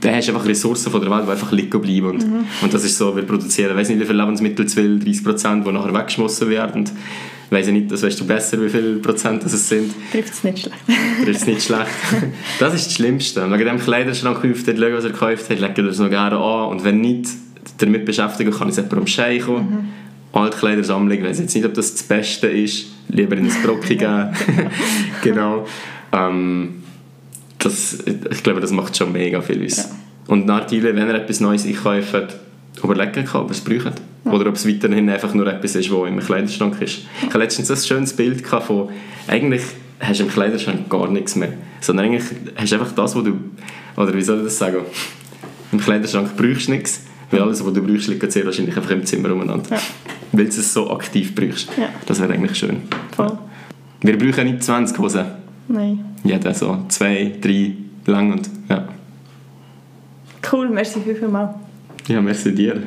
da hast du einfach Ressourcen von der Welt, die einfach liegen bleiben. Und, mhm. und das ist so, wir produzieren, weiß nicht, wie viele Lebensmittel, 12, 30 Prozent, die nachher weggeschmissen werden weiß ich nicht, das weißt du besser, wie viele Prozent das sind. Trifft es nicht schlecht. Trifft es nicht schlecht. Das ist das Schlimmste. Wenn dem Kleiderschrank kauft, schauen, was er gekauft hat, legt er es noch gerne an. Und wenn nicht damit beschäftigen, kann ich es jemandem schenken. Mhm. Altkleidersammlung, ich weiß jetzt nicht, ob das das Beste ist, lieber in ein Brocki geben. genau. Ähm, das, ich glaube, das macht schon mega viel aus. Ja. Und natürlich, wenn er etwas Neues einkauft, überlegen kann, ob er es braucht. Ja. Oder ob es weiterhin einfach nur etwas ist, was im Kleiderschrank ist. Ich hatte letztens ein schönes Bild von, eigentlich hast du im Kleiderschrank gar nichts mehr, sondern eigentlich hast du einfach das, was du, oder wie soll ich das sagen, im Kleiderschrank brauchst du nichts, weil alles, was du brauchst, liegt sehr wahrscheinlich einfach im Zimmer umeinander. Ja. Weil du es so aktiv brauchst. Ja. Das wäre eigentlich schön. Voll. Wir brauchen nicht 20 Hosen. Nein. Jeder so zwei, drei lang und ja. Cool, merci vielmals. Ja, merci dir.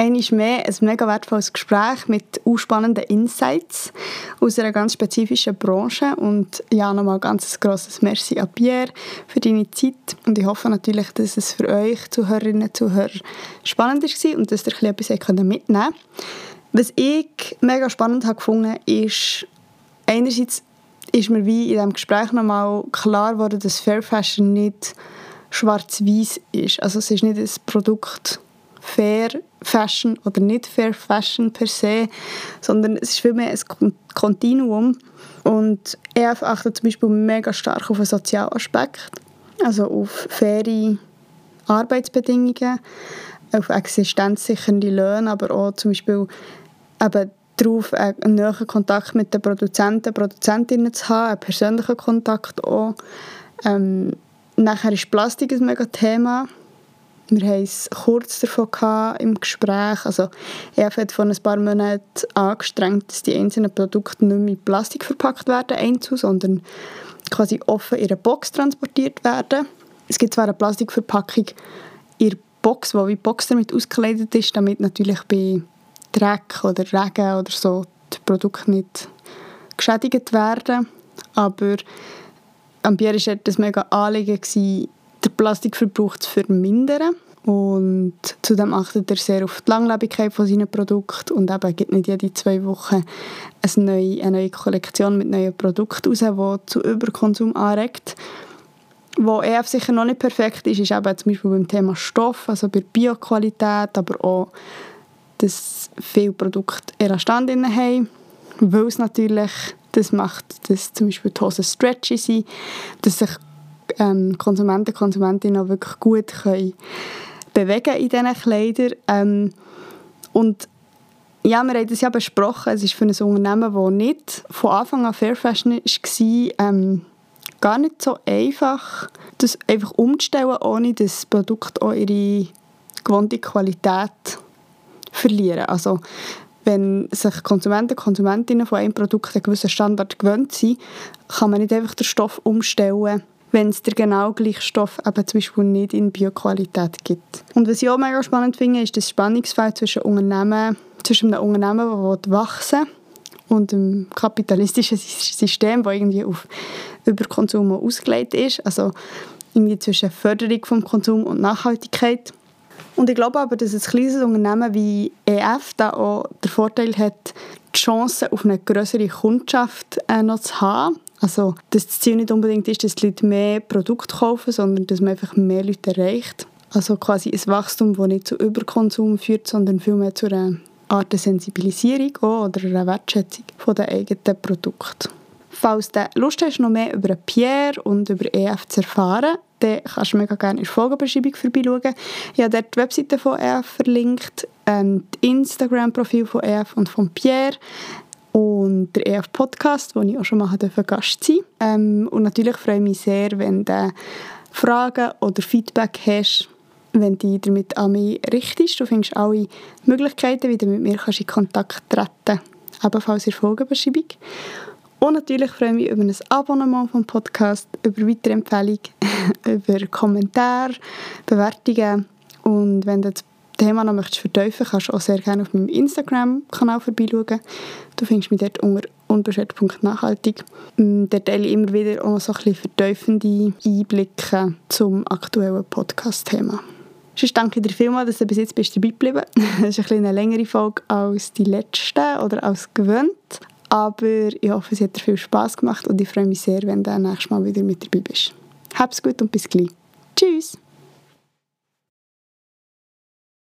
Einmal mehr ein mega wertvolles Gespräch mit spannenden Insights aus einer ganz spezifischen Branche. Und ja, nochmal ganz ein grosses Merci an Pierre für deine Zeit. Und ich hoffe natürlich, dass es für euch Zuhörerinnen und Zuhörer spannend war und dass ihr etwas mitnehmen könnt. Was ich mega spannend gefunden ist, einerseits ist mir wie in diesem Gespräch nochmal klar geworden, dass Fair Fashion nicht schwarz-weiß ist. Also es ist nicht ein Produkt Fair Fashion oder nicht Fair Fashion per se, sondern es ist vielmehr ein Kontinuum. Und EF achtet zum Beispiel mega stark auf den Sozialaspekt, also auf faire Arbeitsbedingungen, auf existenzsichernde Löhne, aber auch zum Beispiel eben darauf, einen näheren Kontakt mit den Produzenten, Produzentinnen zu haben, einen persönlichen Kontakt auch. Ähm, Nachher ist Plastik ein mega Thema. Wir haben es kurz davon im Gespräch. Also, EF hat vor ein paar Monaten angestrengt, dass die einzelnen Produkte nicht mehr in Plastik verpackt werden, einzu, sondern quasi offen in einer Box transportiert werden. Es gibt zwar eine Plastikverpackung in der Box, die wie Box damit ausgekleidet ist, damit natürlich bei Dreck oder Regen oder so die Produkte nicht geschädigt werden. Aber am Pierre war das mega Anliegen, den Plastikverbrauch zu vermindern. Und zudem achtet er sehr auf die Langlebigkeit von seinen Produkten und eben gibt nicht jede zwei Wochen eine neue, eine neue Kollektion mit neuen Produkten raus, die zu Überkonsum anregt. Wo EF sicher noch nicht perfekt ist, ist eben zum Beispiel beim Thema Stoff, also bei Bioqualität, aber auch, dass viele Produkte ihren Stand haben, weil es natürlich das macht, dass zum Beispiel die Hosen stretchy sind, dass sich ähm, Konsumenten Konsumentinnen auch wirklich gut können bewegen in diesen Kleidern. Ähm, und ja, wir haben das ja besprochen, es ist für ein Unternehmen, das nicht von Anfang an Fair Fashion war, ähm, gar nicht so einfach, das einfach umzustellen, ohne dass das Produkt auch ihre gewohnte Qualität verlieren. Also wenn sich Konsumenten und Konsumentinnen von einem Produkt einen gewissen Standard gewöhnt sind, kann man nicht einfach den Stoff umstellen, wenn es der genau gleiche Stoff eben zum Beispiel nicht in Bioqualität gibt. Und was ich auch mega spannend finde, ist das Spannungsfeld zwischen, Unternehmen, zwischen einem Unternehmen, das wachsen und einem kapitalistischen System, das irgendwie auf Überkonsum ausgelegt ist. Also irgendwie zwischen Förderung vom Konsum und Nachhaltigkeit. Und ich glaube aber, dass ein kleines Unternehmen wie EF da auch den Vorteil hat, die Chance auf eine größere Kundschaft äh, noch zu haben. Also, dass das Ziel nicht unbedingt ist, dass die Leute mehr Produkte kaufen, sondern dass man einfach mehr Leute erreicht. Also quasi ein Wachstum, das nicht zu Überkonsum führt, sondern vielmehr zu einer Art der Sensibilisierung oder einer Wertschätzung der eigenen Produkte. Falls du Lust hast, noch mehr über Pierre und über EF zu erfahren, dann kannst du mega gerne in der Folgenbeschreibung vorbeischauen. Ich habe dort die Webseite von EF verlinkt, ähm, das Instagram-Profil von EF und von Pierre und der EF Podcast, wo ich auch schon mal Gast sein ähm, Und natürlich freue ich mich sehr, wenn du Fragen oder Feedback hast, wenn du damit an mich richtest. Du findest alle Möglichkeiten, wie du mit mir in Kontakt treten kannst, ebenfalls in der Folgenbeschreibung. Und natürlich freue ich mich über ein Abonnement vom Podcast, über weitere Empfehlungen, über Kommentare, Bewertungen. Und wenn du das Thema noch möchtest vertiefen kannst du auch sehr gerne auf meinem Instagram-Kanal vorbeischauen. Du findest mich dort unter unbeschwert.nachhaltig. Mm, dort teile ich immer wieder auch noch so ein bisschen vertiefende Einblicke zum aktuellen Podcast-Thema. Sonst danke dir vielmals, dass du bis jetzt bist dabei geblieben bist. Das ist eine längere Folge als die letzte oder als gewöhnt. Aber ich hoffe, es hat dir viel Spass gemacht und ich freue mich sehr, wenn du nächstes Mal wieder mit dabei bist. Hab's gut und bis gleich. Tschüss!